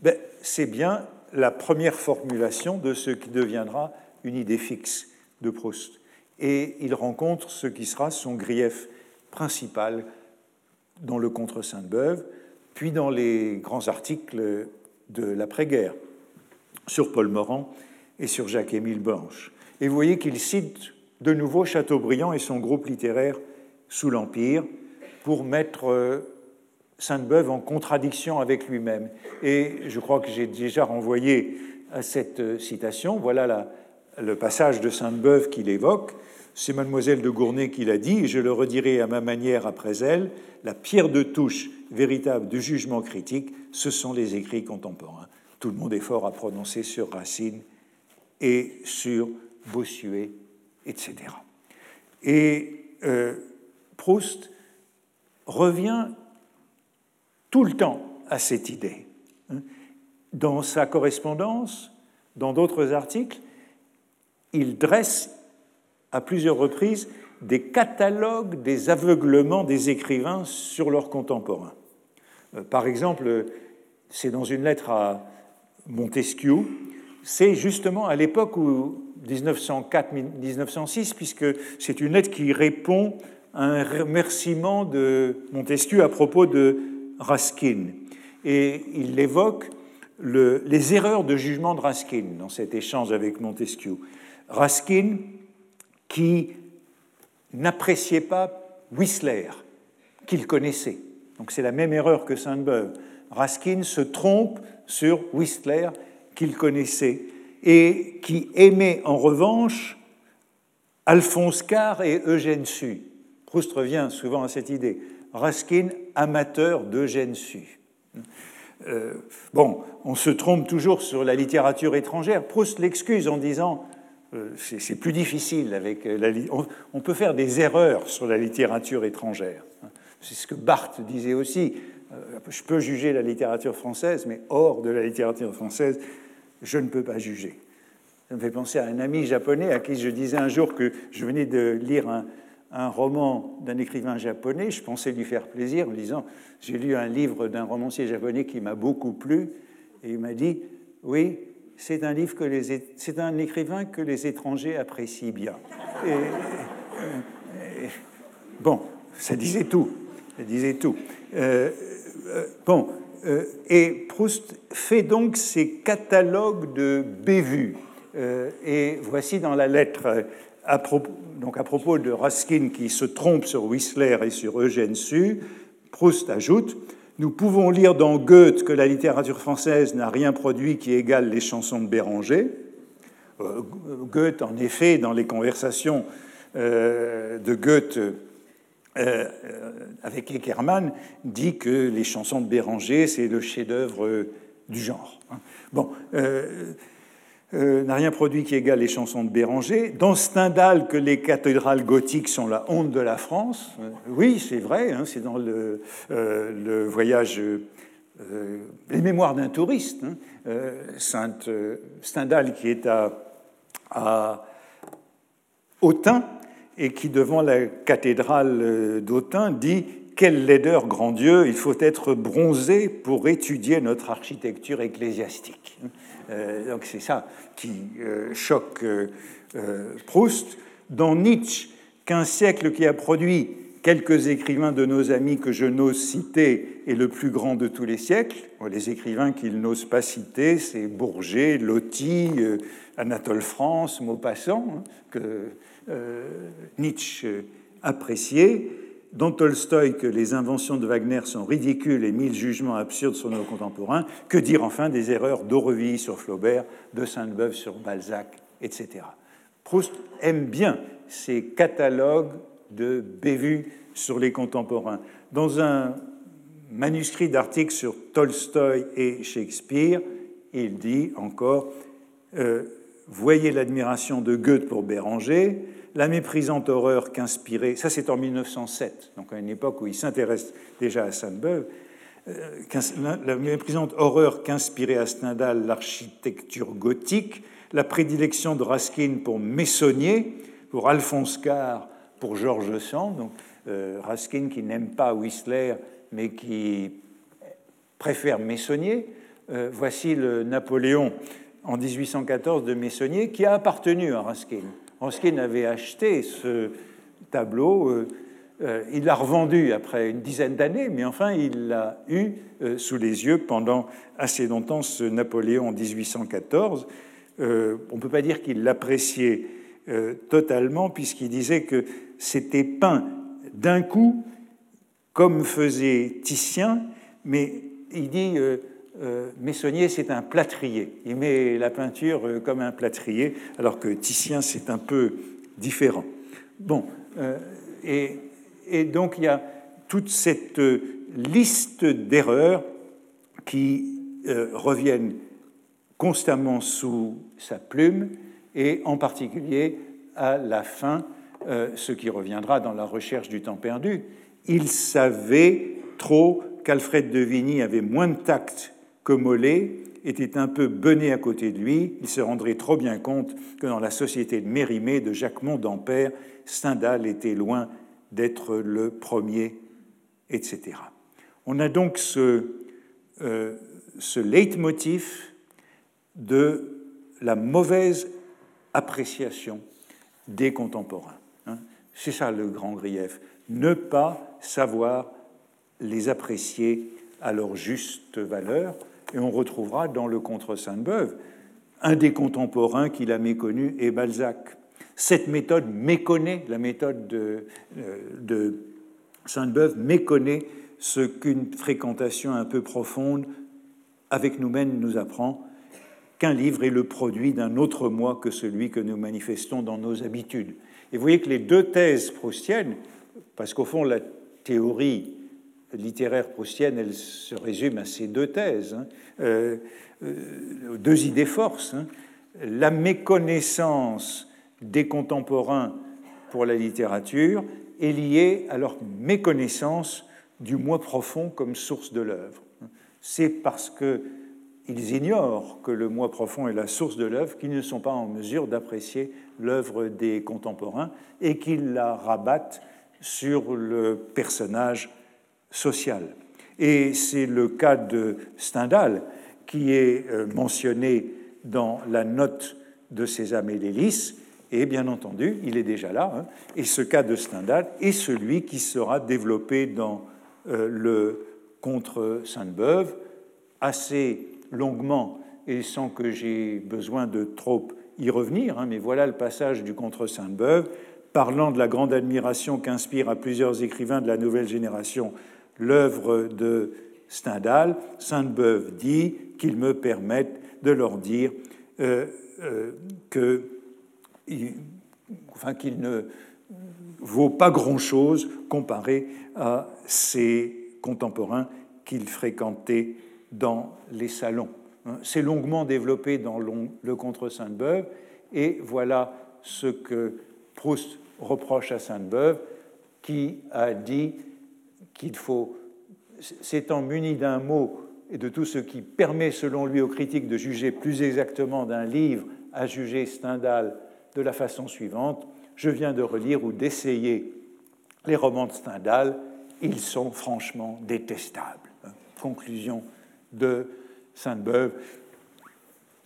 Ben, c'est bien la première formulation de ce qui deviendra une idée fixe de Proust. Et il rencontre ce qui sera son grief principal dans le Contre Sainte-Beuve, puis dans les grands articles de l'après-guerre sur Paul Morand et sur Jacques-Émile Blanche. Et vous voyez qu'il cite de nouveau Chateaubriand et son groupe littéraire sous l'Empire pour mettre euh, Sainte-Beuve en contradiction avec lui-même. Et je crois que j'ai déjà renvoyé à cette euh, citation. Voilà le passage de Sainte-Beuve qu'il évoque, c'est mademoiselle de Gournay qui l'a dit, et je le redirai à ma manière après elle, la pierre de touche véritable du jugement critique, ce sont les écrits contemporains. Tout le monde est fort à prononcer sur Racine et sur Bossuet, etc. Et euh, Proust revient tout le temps à cette idée. Dans sa correspondance, dans d'autres articles, il dresse à plusieurs reprises des catalogues des aveuglements des écrivains sur leurs contemporains. Euh, par exemple, c'est dans une lettre à Montesquieu, c'est justement à l'époque où 1904-1906, puisque c'est une lettre qui répond un remerciement de Montesquieu à propos de Raskin. Et il évoque les erreurs de jugement de Raskin dans cet échange avec Montesquieu. Raskin qui n'appréciait pas Whistler, qu'il connaissait. Donc c'est la même erreur que Sainte-Beuve. Raskin se trompe sur Whistler qu'il connaissait et qui aimait en revanche Alphonse Carr et Eugène Sue. Proust revient souvent à cette idée. Raskin, amateur d'Eugène Sue. Euh, bon, on se trompe toujours sur la littérature étrangère. Proust l'excuse en disant euh, c'est plus difficile avec euh, la, on, peut faire des erreurs sur la littérature étrangère. C'est ce que Barthes disait aussi. Je peux juger la littérature française, mais hors de la littérature française, je ne peux pas juger. Ça me fait penser à un ami japonais à qui je disais un jour que je venais de lire un, un roman d'un écrivain japonais, je pensais lui faire plaisir en disant J'ai lu un livre d'un romancier japonais qui m'a beaucoup plu, et il m'a dit Oui, c'est un livre que les c'est un écrivain que les étrangers apprécient bien. bon, ça disait tout, ça disait tout. Euh, euh, bon, euh, et Proust fait donc ses catalogues de bévues. et voici dans la lettre à propos, donc à propos de Ruskin qui se trompe sur Whistler et sur Eugène Sue, Proust ajoute Nous pouvons lire dans Goethe que la littérature française n'a rien produit qui égale les chansons de Béranger. Euh, Goethe, en effet, dans les conversations euh, de Goethe euh, avec Eckermann, dit que les chansons de Béranger, c'est le chef-d'œuvre du genre. Bon. Euh, n'a rien produit qui égale les chansons de Béranger. Dans Stendhal, que les cathédrales gothiques sont la honte de la France. Euh, oui, c'est vrai, hein, c'est dans le, euh, voyage, les mémoires d'un touriste. Hein, Stendhal qui est à, à Autun et qui, devant la cathédrale d'Autun, dit Quelle laideur, grand Dieu, il faut être bronzé pour étudier notre architecture ecclésiastique. Donc c'est ça qui euh, choque euh, euh, Proust. Dans Nietzsche, qu'un siècle qui a produit quelques écrivains de nos amis que je n'ose citer est le plus grand de tous les siècles. Les écrivains qu'il n'ose pas citer, c'est Bourget, Loti, Anatole France, Maupassant, hein, que Nietzsche appréciait dans Tolstoï que les inventions de Wagner sont ridicules et mille jugements absurdes sur nos contemporains, que dire enfin des erreurs d'Aurevilly sur Flaubert, de Sainte-Beuve sur Balzac, etc. Proust aime bien ces catalogues de bévues sur les contemporains. Dans un manuscrit d'article sur Tolstoï et Shakespeare, il dit encore euh, Voyez l'admiration de Goethe pour Béranger, la méprisante horreur qu'inspirait, ça c'est en 1907, donc à une époque où il s'intéresse déjà à Sainte-Beuve, euh, la méprisante horreur qu'inspirait à Stendhal l'architecture gothique, la prédilection de Raskin pour Messonnier, pour Alphonse Carr, pour Georges Sand, donc euh, Raskin qui n'aime pas Whistler mais qui préfère Messonnier. Euh, voici le Napoléon en 1814 de Messonnier qui a appartenu à Raskin. Ruskin avait acheté ce tableau, euh, euh, il l'a revendu après une dizaine d'années, mais enfin il l'a eu euh, sous les yeux pendant assez longtemps, ce Napoléon en 1814. on ne peut pas dire qu'il l'appréciait totalement, puisqu'il disait que c'était peint d'un coup, comme faisait Titien, mais il dit euh, Messonnier, c'est un plâtrier. Il met la peinture euh, comme un plâtrier, alors que Titien, c'est un peu différent. Bon, euh, et, et, donc il y a toute cette liste d'erreurs qui reviennent constamment sous sa plume, et en particulier à la fin, ce qui reviendra dans la recherche du temps perdu. Il savait trop qu'Alfred de Vigny avait moins de tact que Mollet était un peu bené à côté de lui, il se rendrait trop bien compte que dans la société de Mérimée de Jacquemont d'Ampère, Stendhal était loin d'être le premier, etc. On a donc ce, euh, leitmotiv de la mauvaise appréciation des contemporains. Hein. C'est ça le grand grief, ne pas savoir les apprécier à leur juste valeur, et on retrouvera dans le Contre Sainte-Beuve un des contemporains qu'il a méconnu est Balzac. Cette méthode méconnaît, la méthode de, euh, de Sainte-Beuve méconnaît ce qu'une fréquentation un peu profonde avec nous-mêmes nous apprend, qu'un livre est le produit d'un autre moi que celui que nous manifestons dans nos habitudes. Et vous voyez que les deux thèses proustiennes, parce qu'au fond la théorie littéraire proustienne, elle se résume à ces deux thèses, hein. euh, euh, deux idées forces. Hein. La méconnaissance des contemporains pour la littérature est liée à leur méconnaissance du moi profond comme source de l'œuvre. C'est parce qu'ils ignorent que le moi profond est la source de l'œuvre qu'ils ne sont pas en mesure d'apprécier l'œuvre des contemporains et qu'ils la rabattent sur le personnage sociale. Et c'est le cas de Stendhal qui est euh, mentionné dans la note de Sésame et et bien entendu, il est déjà là, hein. et ce cas de Stendhal est celui qui sera développé dans euh, le contre Sainte-Beuve assez longuement et sans que j'ai besoin de trop y revenir, hein, mais voilà le passage du contre Sainte-Beuve, parlant de la grande admiration qu'inspire à plusieurs écrivains de la nouvelle génération l'œuvre de Stendhal, Sainte-Beuve dit qu'il me permette de leur dire euh, euh, que, enfin, qu'il ne vaut pas grand-chose comparé à ses contemporains qu'il fréquentait dans les salons. Hein, c'est longuement développé dans le contre Sainte-Beuve, et voilà ce que Proust reproche à Sainte-Beuve, qui a dit qu'il faut, s'étant muni d'un mot et de tout ce qui permet, selon lui, aux critiques de juger plus exactement d'un livre, à juger Stendhal de la façon suivante je viens de relire ou d'essayer les romans de Stendhal, ils sont franchement détestables. Conclusion de Sainte-Beuve,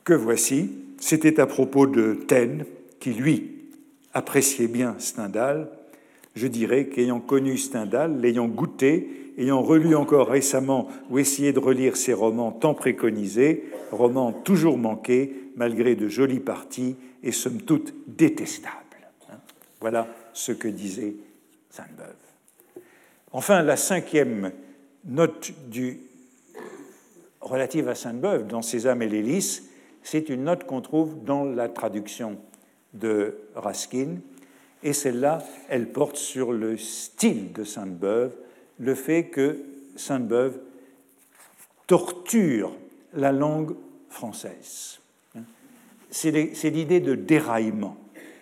que voici. C'était à propos de Taine, qui lui appréciait bien Stendhal, je dirais qu'ayant connu Stendhal, l'ayant goûté, ayant relu encore récemment ou essayé de relire ses romans tant préconisés, romans toujours manqués, malgré de jolis parties et somme toute détestables. Voilà ce que disait Sainte-Beuve. Enfin, la cinquième note relative à Sainte-Beuve dans Sésame et l'hélice, c'est une note qu'on trouve dans la traduction de Raskin, et celle-là, elle porte sur le style de Sainte-Beuve, le fait que Sainte-Beuve torture la langue française. C'est l'idée de déraillement.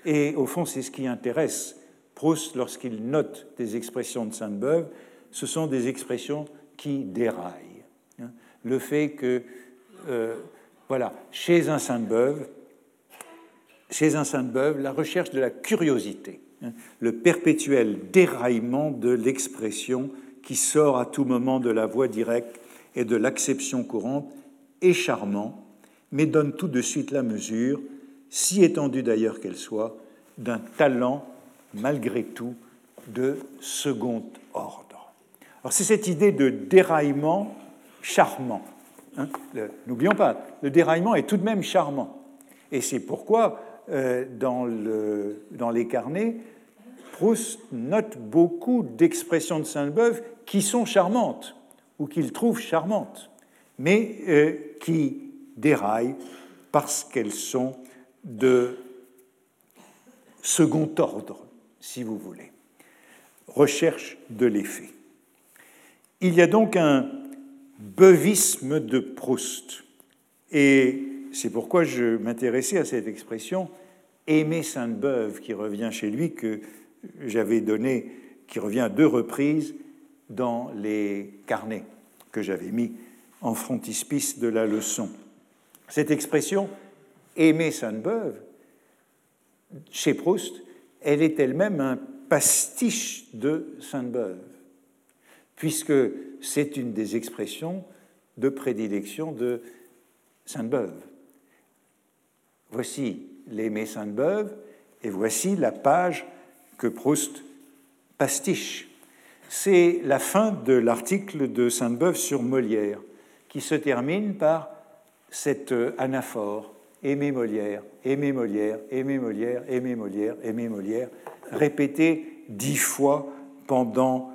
Et au fond, c'est ce qui intéresse Proust lorsqu'il note des expressions de Sainte-Beuve. Ce sont des expressions qui déraillent. Le fait que, euh, voilà, chez un Sainte-Beuve, chez un Sainte-Beuve la recherche de la curiosité, hein, le perpétuel déraillement de l'expression qui sort à tout moment de la voix directe et de l'acception courante est charmant, mais donne tout de suite la mesure, si étendue d'ailleurs qu'elle soit, d'un talent malgré tout de second ordre. Alors c'est cette idée de déraillement charmant. Hein, n'oublions pas, le déraillement est tout de même charmant. Et c'est pourquoi dans, le, dans, les carnets, Proust note beaucoup d'expressions de Sainte-Beuve qui sont charmantes ou qu'il trouve charmantes. mais euh, qui déraillent parce qu'elles sont de second ordre, si vous voulez. Recherche de l'effet. Il y a donc un beuvisme de Proust. Et c'est pourquoi je m'intéressais à cette expression aimer Sainte-Beuve qui revient chez lui, que j'avais donné, qui revient à deux reprises dans les carnets que j'avais mis en frontispice de la leçon. Cette expression aimer Sainte-Beuve, chez Proust, elle est elle-même un pastiche de Sainte-Beuve, puisque c'est une des expressions de prédilection de Sainte-Beuve. Voici l'aimer Sainte-Beuve et voici la page que Proust pastiche. C'est la fin de l'article de Sainte-Beuve sur Molière, qui se termine par cette anaphore Aimer Molière, aimer Molière, aimer Molière, aimer Molière, aimer Molière, répétée dix fois pendant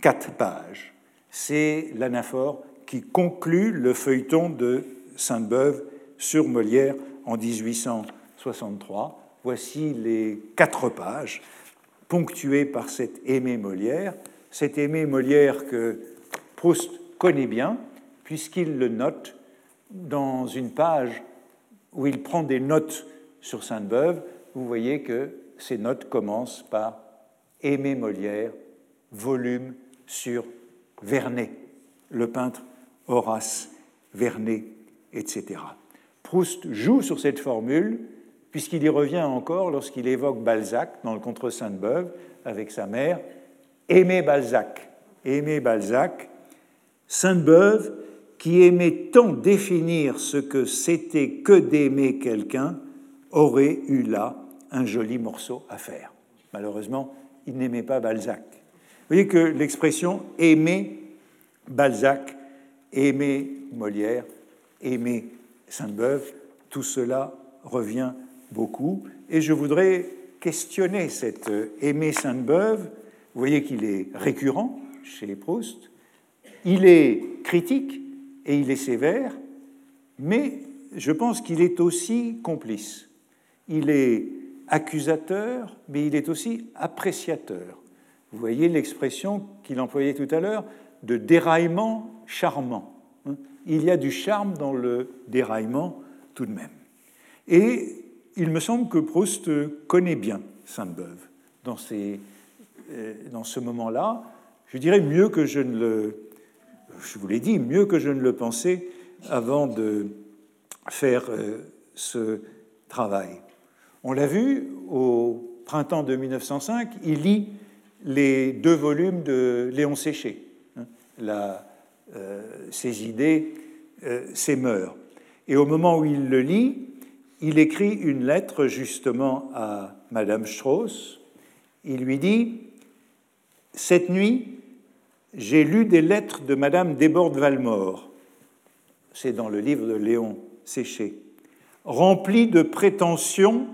quatre pages. C'est l'anaphore qui conclut le feuilleton de Sainte-Beuve sur Molière en 1863. Voici les quatre pages ponctuées par cet aimé Molière, cet aimé Molière que Proust connaît bien, puisqu'il le note dans une page où il prend des notes sur Sainte-Beuve. Vous voyez que ces notes commencent par Aimé Molière, volume sur Vernet, le peintre Horace Vernet, etc. Proust joue sur cette formule puisqu'il y revient encore lorsqu'il évoque Balzac dans le Contre Sainte-Beuve avec sa mère. Aimé Balzac, aimé Balzac, Sainte-Beuve qui aimait tant définir ce que c'était que d'aimer quelqu'un, aurait eu là un joli morceau à faire. Malheureusement, il n'aimait pas Balzac. Vous voyez que l'expression aimer Balzac, aimer Molière, aimer Sainte-Beuve, tout cela revient beaucoup. Et je voudrais questionner cet aimer Sainte-Beuve. Vous voyez qu'il est récurrent chez Proust. Il est critique, et il est sévère, mais je pense qu'il est aussi complice. Il est accusateur, mais il est aussi appréciateur. Vous voyez l'expression qu'il employait tout à l'heure de déraillement charmant. Il y a du charme dans le déraillement tout de même. Et il me semble que Proust connaît bien Sainte-Beuve dans, euh, dans ce moment-là. Je dirais mieux que je ne le je vous l'ai dit, mieux que je ne le pensais avant de faire euh, ce travail. On l'a vu au printemps de 1905, il lit les deux volumes de Léon Séché, hein, euh, ses idées, euh, ses mœurs. Et au moment où il le lit, il écrit une lettre justement à Madame Strauss. Il lui dit Cette nuit, j'ai lu des lettres de Madame Desbordes-Valmore, c'est dans le livre de Léon Séché, remplies de prétentions,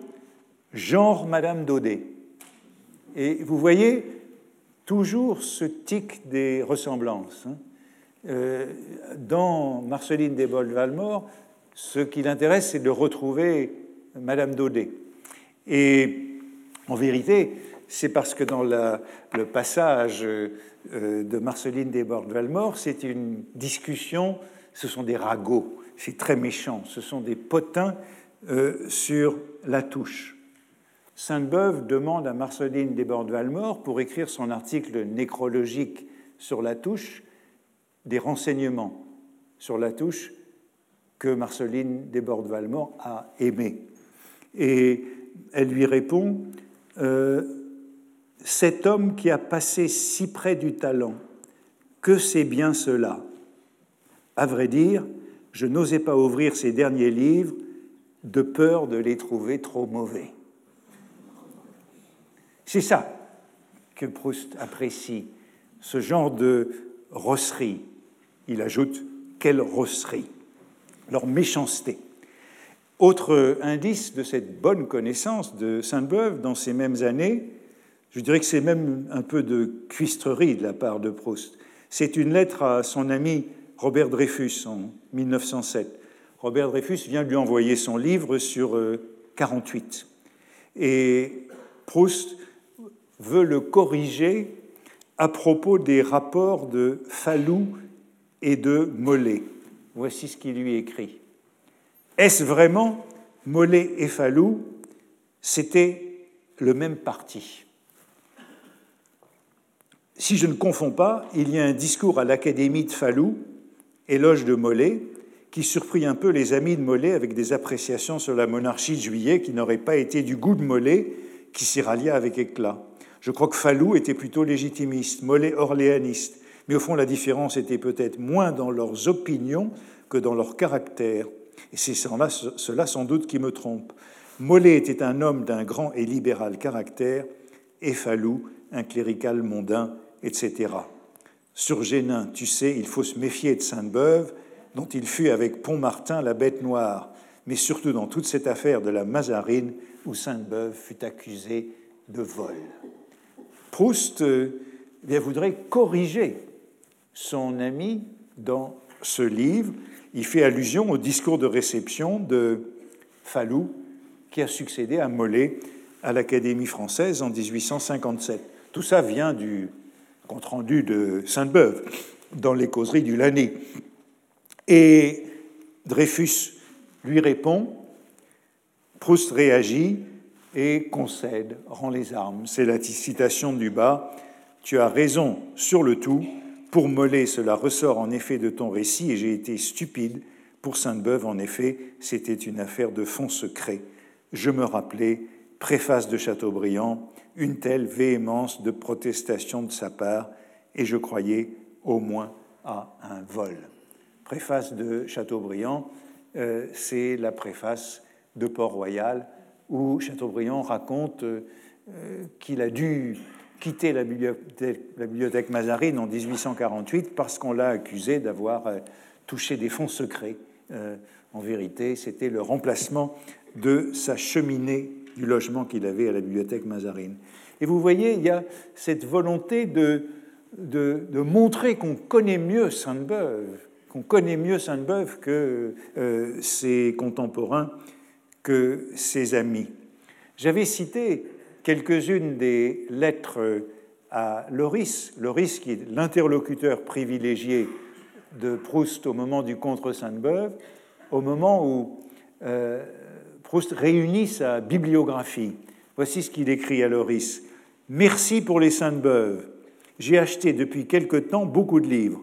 genre Madame Daudet. Et vous voyez toujours ce tic des ressemblances. Hein. Euh, dans Marceline Desbordes-Valmore, ce qui l'intéresse, c'est de retrouver Madame Daudet. Et en vérité, c'est parce que dans le passage euh, de Marceline Desbordes-Valmore, c'est une discussion, ce sont des ragots, c'est très méchant, ce sont des potins euh, sur la touche. Sainte-Beuve demande à Marceline Desbordes-Valmore, pour écrire son article nécrologique sur la touche, des renseignements sur la touche que Marceline Desbordes-Valmore a aimé. Et elle lui répond euh, cet homme qui a passé si près du talent, que c'est bien cela À vrai dire, je n'osais pas ouvrir ces derniers livres de peur de les trouver trop mauvais. C'est ça que Proust apprécie, ce genre de rosserie. Il ajoute quelle rosserie Leur méchanceté. Autre indice de cette bonne connaissance de Sainte-Beuve dans ces mêmes années, je dirais que c'est même un peu de cuistrerie de la part de Proust. C'est une lettre à son ami Robert Dreyfus en 1907. Robert Dreyfus vient lui envoyer son livre sur 48. Euh, Et Proust veut le corriger à propos des rapports de Fallou et de Mollet. Voici ce qu'il lui écrit. Est-ce vraiment Mollet et Fallou C'était le même parti. Si je ne confonds pas, il y a un discours à l'Académie de Fallou, éloge de Mollet, qui surprit un peu les amis de Mollet avec des appréciations sur la monarchie de Juillet qui n'auraient pas été du goût de Mollet, qui s'y rallia avec éclat. Je crois que Fallou était plutôt légitimiste, Mollet orléaniste, mais au fond la différence était peut-être moins dans leurs opinions que dans leur caractère. Et c'est cela sans doute qui me trompe. Mollet était un homme d'un grand et libéral caractère, et un clérical mondain, etc. Sur Génin, tu sais, il faut se méfier de Sainte-Beuve, dont il fut avec Pont-Martin la bête noire, mais surtout dans toute cette affaire de la Mazarine où Sainte-Beuve fut accusée de vol. Proust euh, eh voudrait corriger son ami dans ce livre. Il fait allusion au discours de réception de Fallou, qui a succédé à Mollet à l'Académie française en 1857. Tout ça vient du compte-rendu de Sainte-Beuve dans les causeries du Lanné. Et Dreyfus lui répond, Proust réagit et concède, rend les armes. C'est la citation du bas. Tu as raison sur le tout. Pour Mollet, cela ressort en effet de ton récit et j'ai été stupide. Pour Sainte-Beuve, en effet, c'était une affaire de fond secret. Je me rappelais, préface de Chateaubriand, une telle véhémence de protestation de sa part et je croyais au moins à un vol préface de Chateaubriand, euh, c'est la préface de Port-Royal, où Chateaubriand raconte euh, qu'il a dû quitter la bibliothèque, Mazarine en 1848 parce qu'on l'a accusé d'avoir euh, touché des fonds secrets. en vérité, c'était le remplacement de sa cheminée du logement qu'il avait à la bibliothèque Mazarine. Et vous voyez, il y a cette volonté de, montrer qu'on connaît mieux Sainte-Beuve on connaît mieux Sainte-Beuve que euh, ses contemporains, que ses amis. J'avais cité quelques-unes des lettres à Loris, Loris qui est l'interlocuteur privilégié de Proust au moment du contre Sainte-Beuve, au moment où euh, Proust réunit sa bibliographie. Voici ce qu'il écrit à Loris. Merci pour les Sainte-Beuve. J'ai acheté depuis quelque temps beaucoup de livres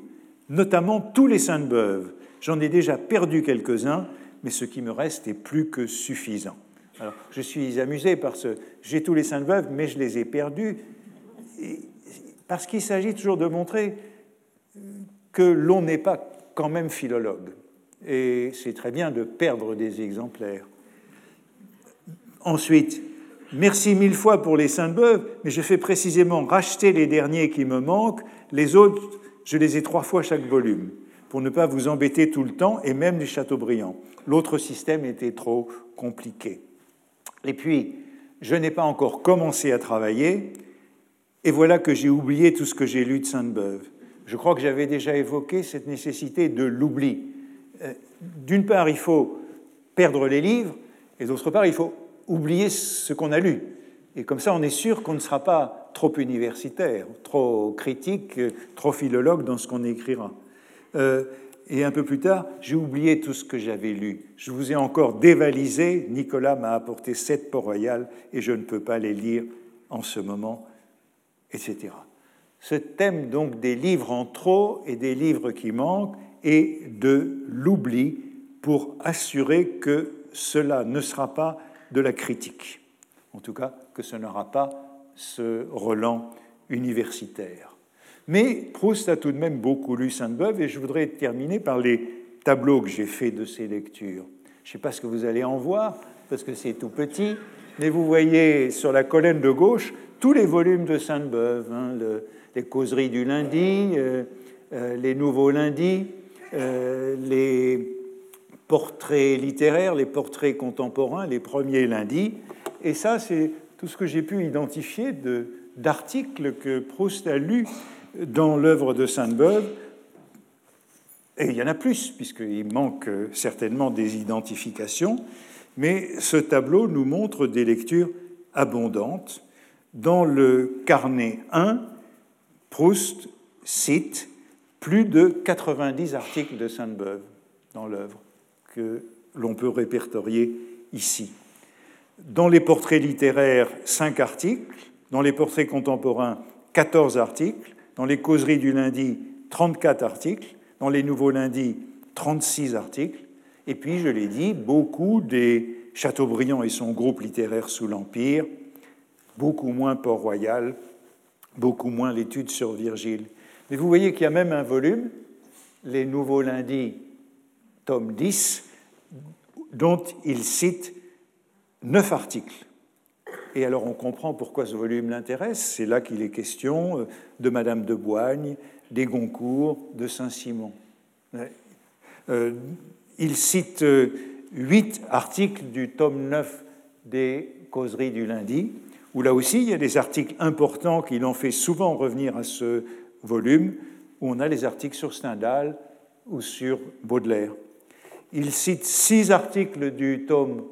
notamment tous les saints de beuve. J'en ai déjà perdu quelques-uns, mais ce qui me reste est plus que suffisant. Alors, je suis amusé parce que j'ai tous les saints de mais je les ai perdus, parce qu'il s'agit toujours de montrer que l'on n'est pas quand même philologue. Et c'est très bien de perdre des exemplaires. Ensuite, merci mille fois pour les saints de mais je fais précisément racheter les derniers qui me manquent, les autres je les ai trois fois chaque volume, pour ne pas vous embêter tout le temps, et même les Chateaubriand. L'autre système était trop compliqué. Et puis, je n'ai pas encore commencé à travailler, et voilà que j'ai oublié tout ce que j'ai lu de Sainte-Beuve. Je crois que j'avais déjà évoqué cette nécessité de l'oubli. Euh, d'une part, il faut perdre les livres, et d'autre part, il faut oublier ce qu'on a lu. Et comme ça, on est sûr qu'on ne sera pas trop universitaire, trop critique, trop philologue dans ce qu'on écrira. Euh, et un peu plus tard, j'ai oublié tout ce que j'avais lu. Je vous ai encore dévalisé. Nicolas m'a apporté sept Port-Royal et je ne peux pas les lire en ce moment, etc. Ce thème donc des livres en trop et des livres qui manquent et de l'oubli pour assurer que cela ne sera pas de la critique. En tout cas, que ce n'aura pas ce Roland universitaire. Mais Proust a tout de même beaucoup lu Sainte-Beuve et je voudrais terminer par les tableaux que j'ai faits de ces lectures. Je ne sais pas ce que vous allez en voir parce que c'est tout petit, mais vous voyez sur la colonne de gauche tous les volumes de Sainte-Beuve, hein, les causeries du lundi, euh, euh, les nouveaux lundis, euh, les portraits littéraires, les portraits contemporains, les premiers lundis. Et ça, c'est tout ce que j'ai pu identifier d'articles que Proust a lus dans l'œuvre de Sainte-Beuve. Et il y en a plus, puisqu'il manque certainement des identifications, mais ce tableau nous montre des lectures abondantes. Dans le carnet 1, Proust cite plus de 90 articles de Sainte-Beuve dans l'œuvre que l'on peut répertorier ici. Dans les portraits littéraires, 5 articles. Dans les portraits contemporains, 14 articles. Dans les causeries du lundi, 34 articles. Dans les nouveaux lundis, 36 articles. Et puis, je l'ai dit, beaucoup des Chateaubriand et son groupe littéraire sous l'Empire, beaucoup moins Port-Royal, beaucoup moins l'étude sur Virgile. Mais vous voyez qu'il y a même un volume, Les Nouveaux Lundis, tome 10, dont il cite neuf articles. Et alors on comprend pourquoi ce volume l'intéresse. C'est là qu'il est question euh, de Madame de Boigne, des Goncourt, de Saint-Simon. Euh, il cite euh, huit articles du tome 9 des causeries du lundi, où là aussi il y a des articles importants qui l'ont fait souvent revenir à ce volume, où on a les articles sur Stendhal ou sur Baudelaire. Il cite six articles du tome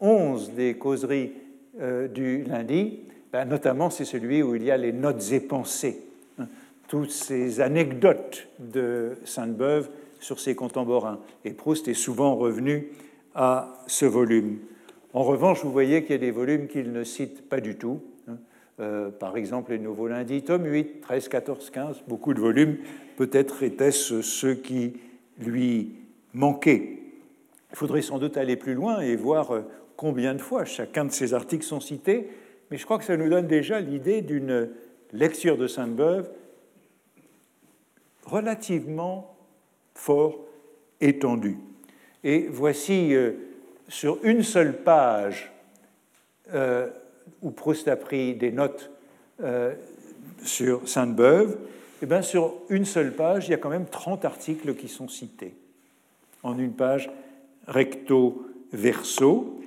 11 des causeries euh, du lundi, ben, notamment c'est celui où il y a les notes et pensées, hein, toutes ces anecdotes de Sainte-Beuve sur ses contemporains. Et Proust est souvent revenu à ce volume. En revanche, vous voyez qu'il y a des volumes qu'il ne cite pas du tout. Hein. Euh, par exemple, les Nouveaux Lundis, tome 8, 13, 14, 15, beaucoup de volumes. Peut-être étaient-ce ceux qui lui manquaient. Il faudrait sans doute aller plus loin et voir euh, combien de fois chacun de ces articles sont cités, mais je crois que ça nous donne déjà l'idée d'une lecture de Sainte-Beuve relativement fort étendue. Et voici euh, sur une seule page euh, où Proust a pris des notes euh, sur Sainte-Beuve, et eh bien sur une seule page, il y a quand même 30 articles qui sont cités, en une page recto-verso.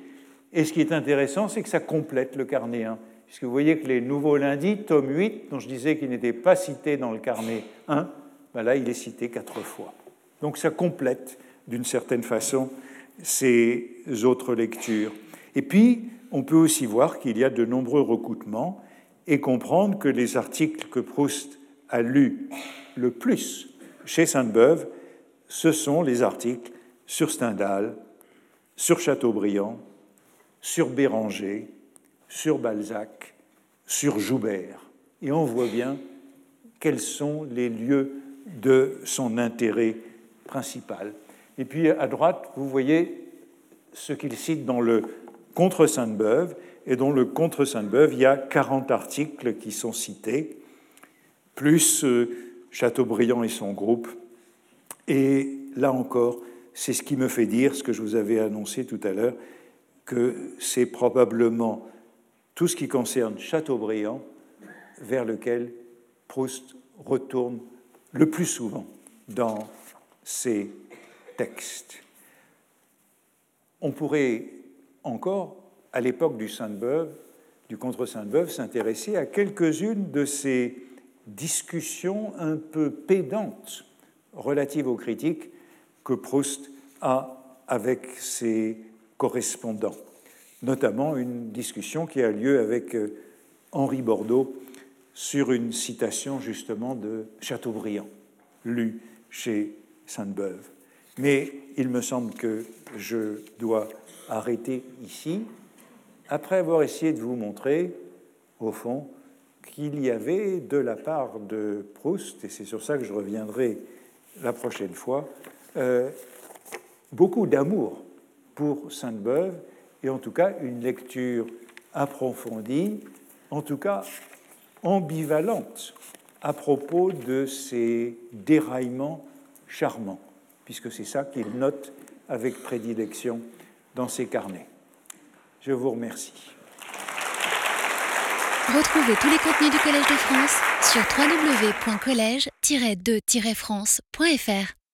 Et ce qui est intéressant, c'est que ça complète le carnet 1, puisque vous voyez que les nouveaux lundis, tome 8, dont je disais qu'il n'était pas cité dans le carnet 1, ben là, il est cité quatre fois. Donc ça complète d'une certaine façon ces autres lectures. Et puis, on peut aussi voir qu'il y a de nombreux recoupements et comprendre que les articles que Proust a lus le plus chez Sainte-Beuve, ce sont les articles sur Stendhal, sur Chateaubriand, sur Béranger, sur Balzac, sur Joubert. Et on voit bien quels sont les lieux de son intérêt principal. Et puis à droite, vous voyez ce qu'il cite dans le Contre Sainte-Beuve, et dans le Contre Sainte-Beuve, il y a 40 articles qui sont cités, plus euh, Chateaubriand et son groupe. Et là encore, c'est ce qui me fait dire ce que je vous avais annoncé tout à l'heure, que c'est probablement tout ce qui concerne Chateaubriand vers lequel Proust retourne le plus souvent dans ses texte. On pourrait encore, à l'époque du Sainte-Beuve, du contre Sainte-Beuve, s'intéresser à quelques-unes de ces discussions un peu pédantes relatives aux critiques que Proust a avec ses correspondants, notamment une discussion qui a lieu avec euh, Henri Bordeaux sur une citation justement de Chateaubriand, lue chez Sainte-Beuve. Mais il me semble que je dois arrêter ici, après avoir essayé de vous montrer, au fond, qu'il y avait de la part de Proust, et c'est sur ça que je reviendrai la prochaine fois, euh, beaucoup d'amour pour Sainte-Beuve, et en tout cas une lecture approfondie, en tout cas ambivalente, à propos de ces déraillements charmants puisque c'est ça qu'il note avec prédilection dans ses carnets. Je vous remercie.
Retrouvez tous les contenus du Collège de France sur www.colège-2-france.fr.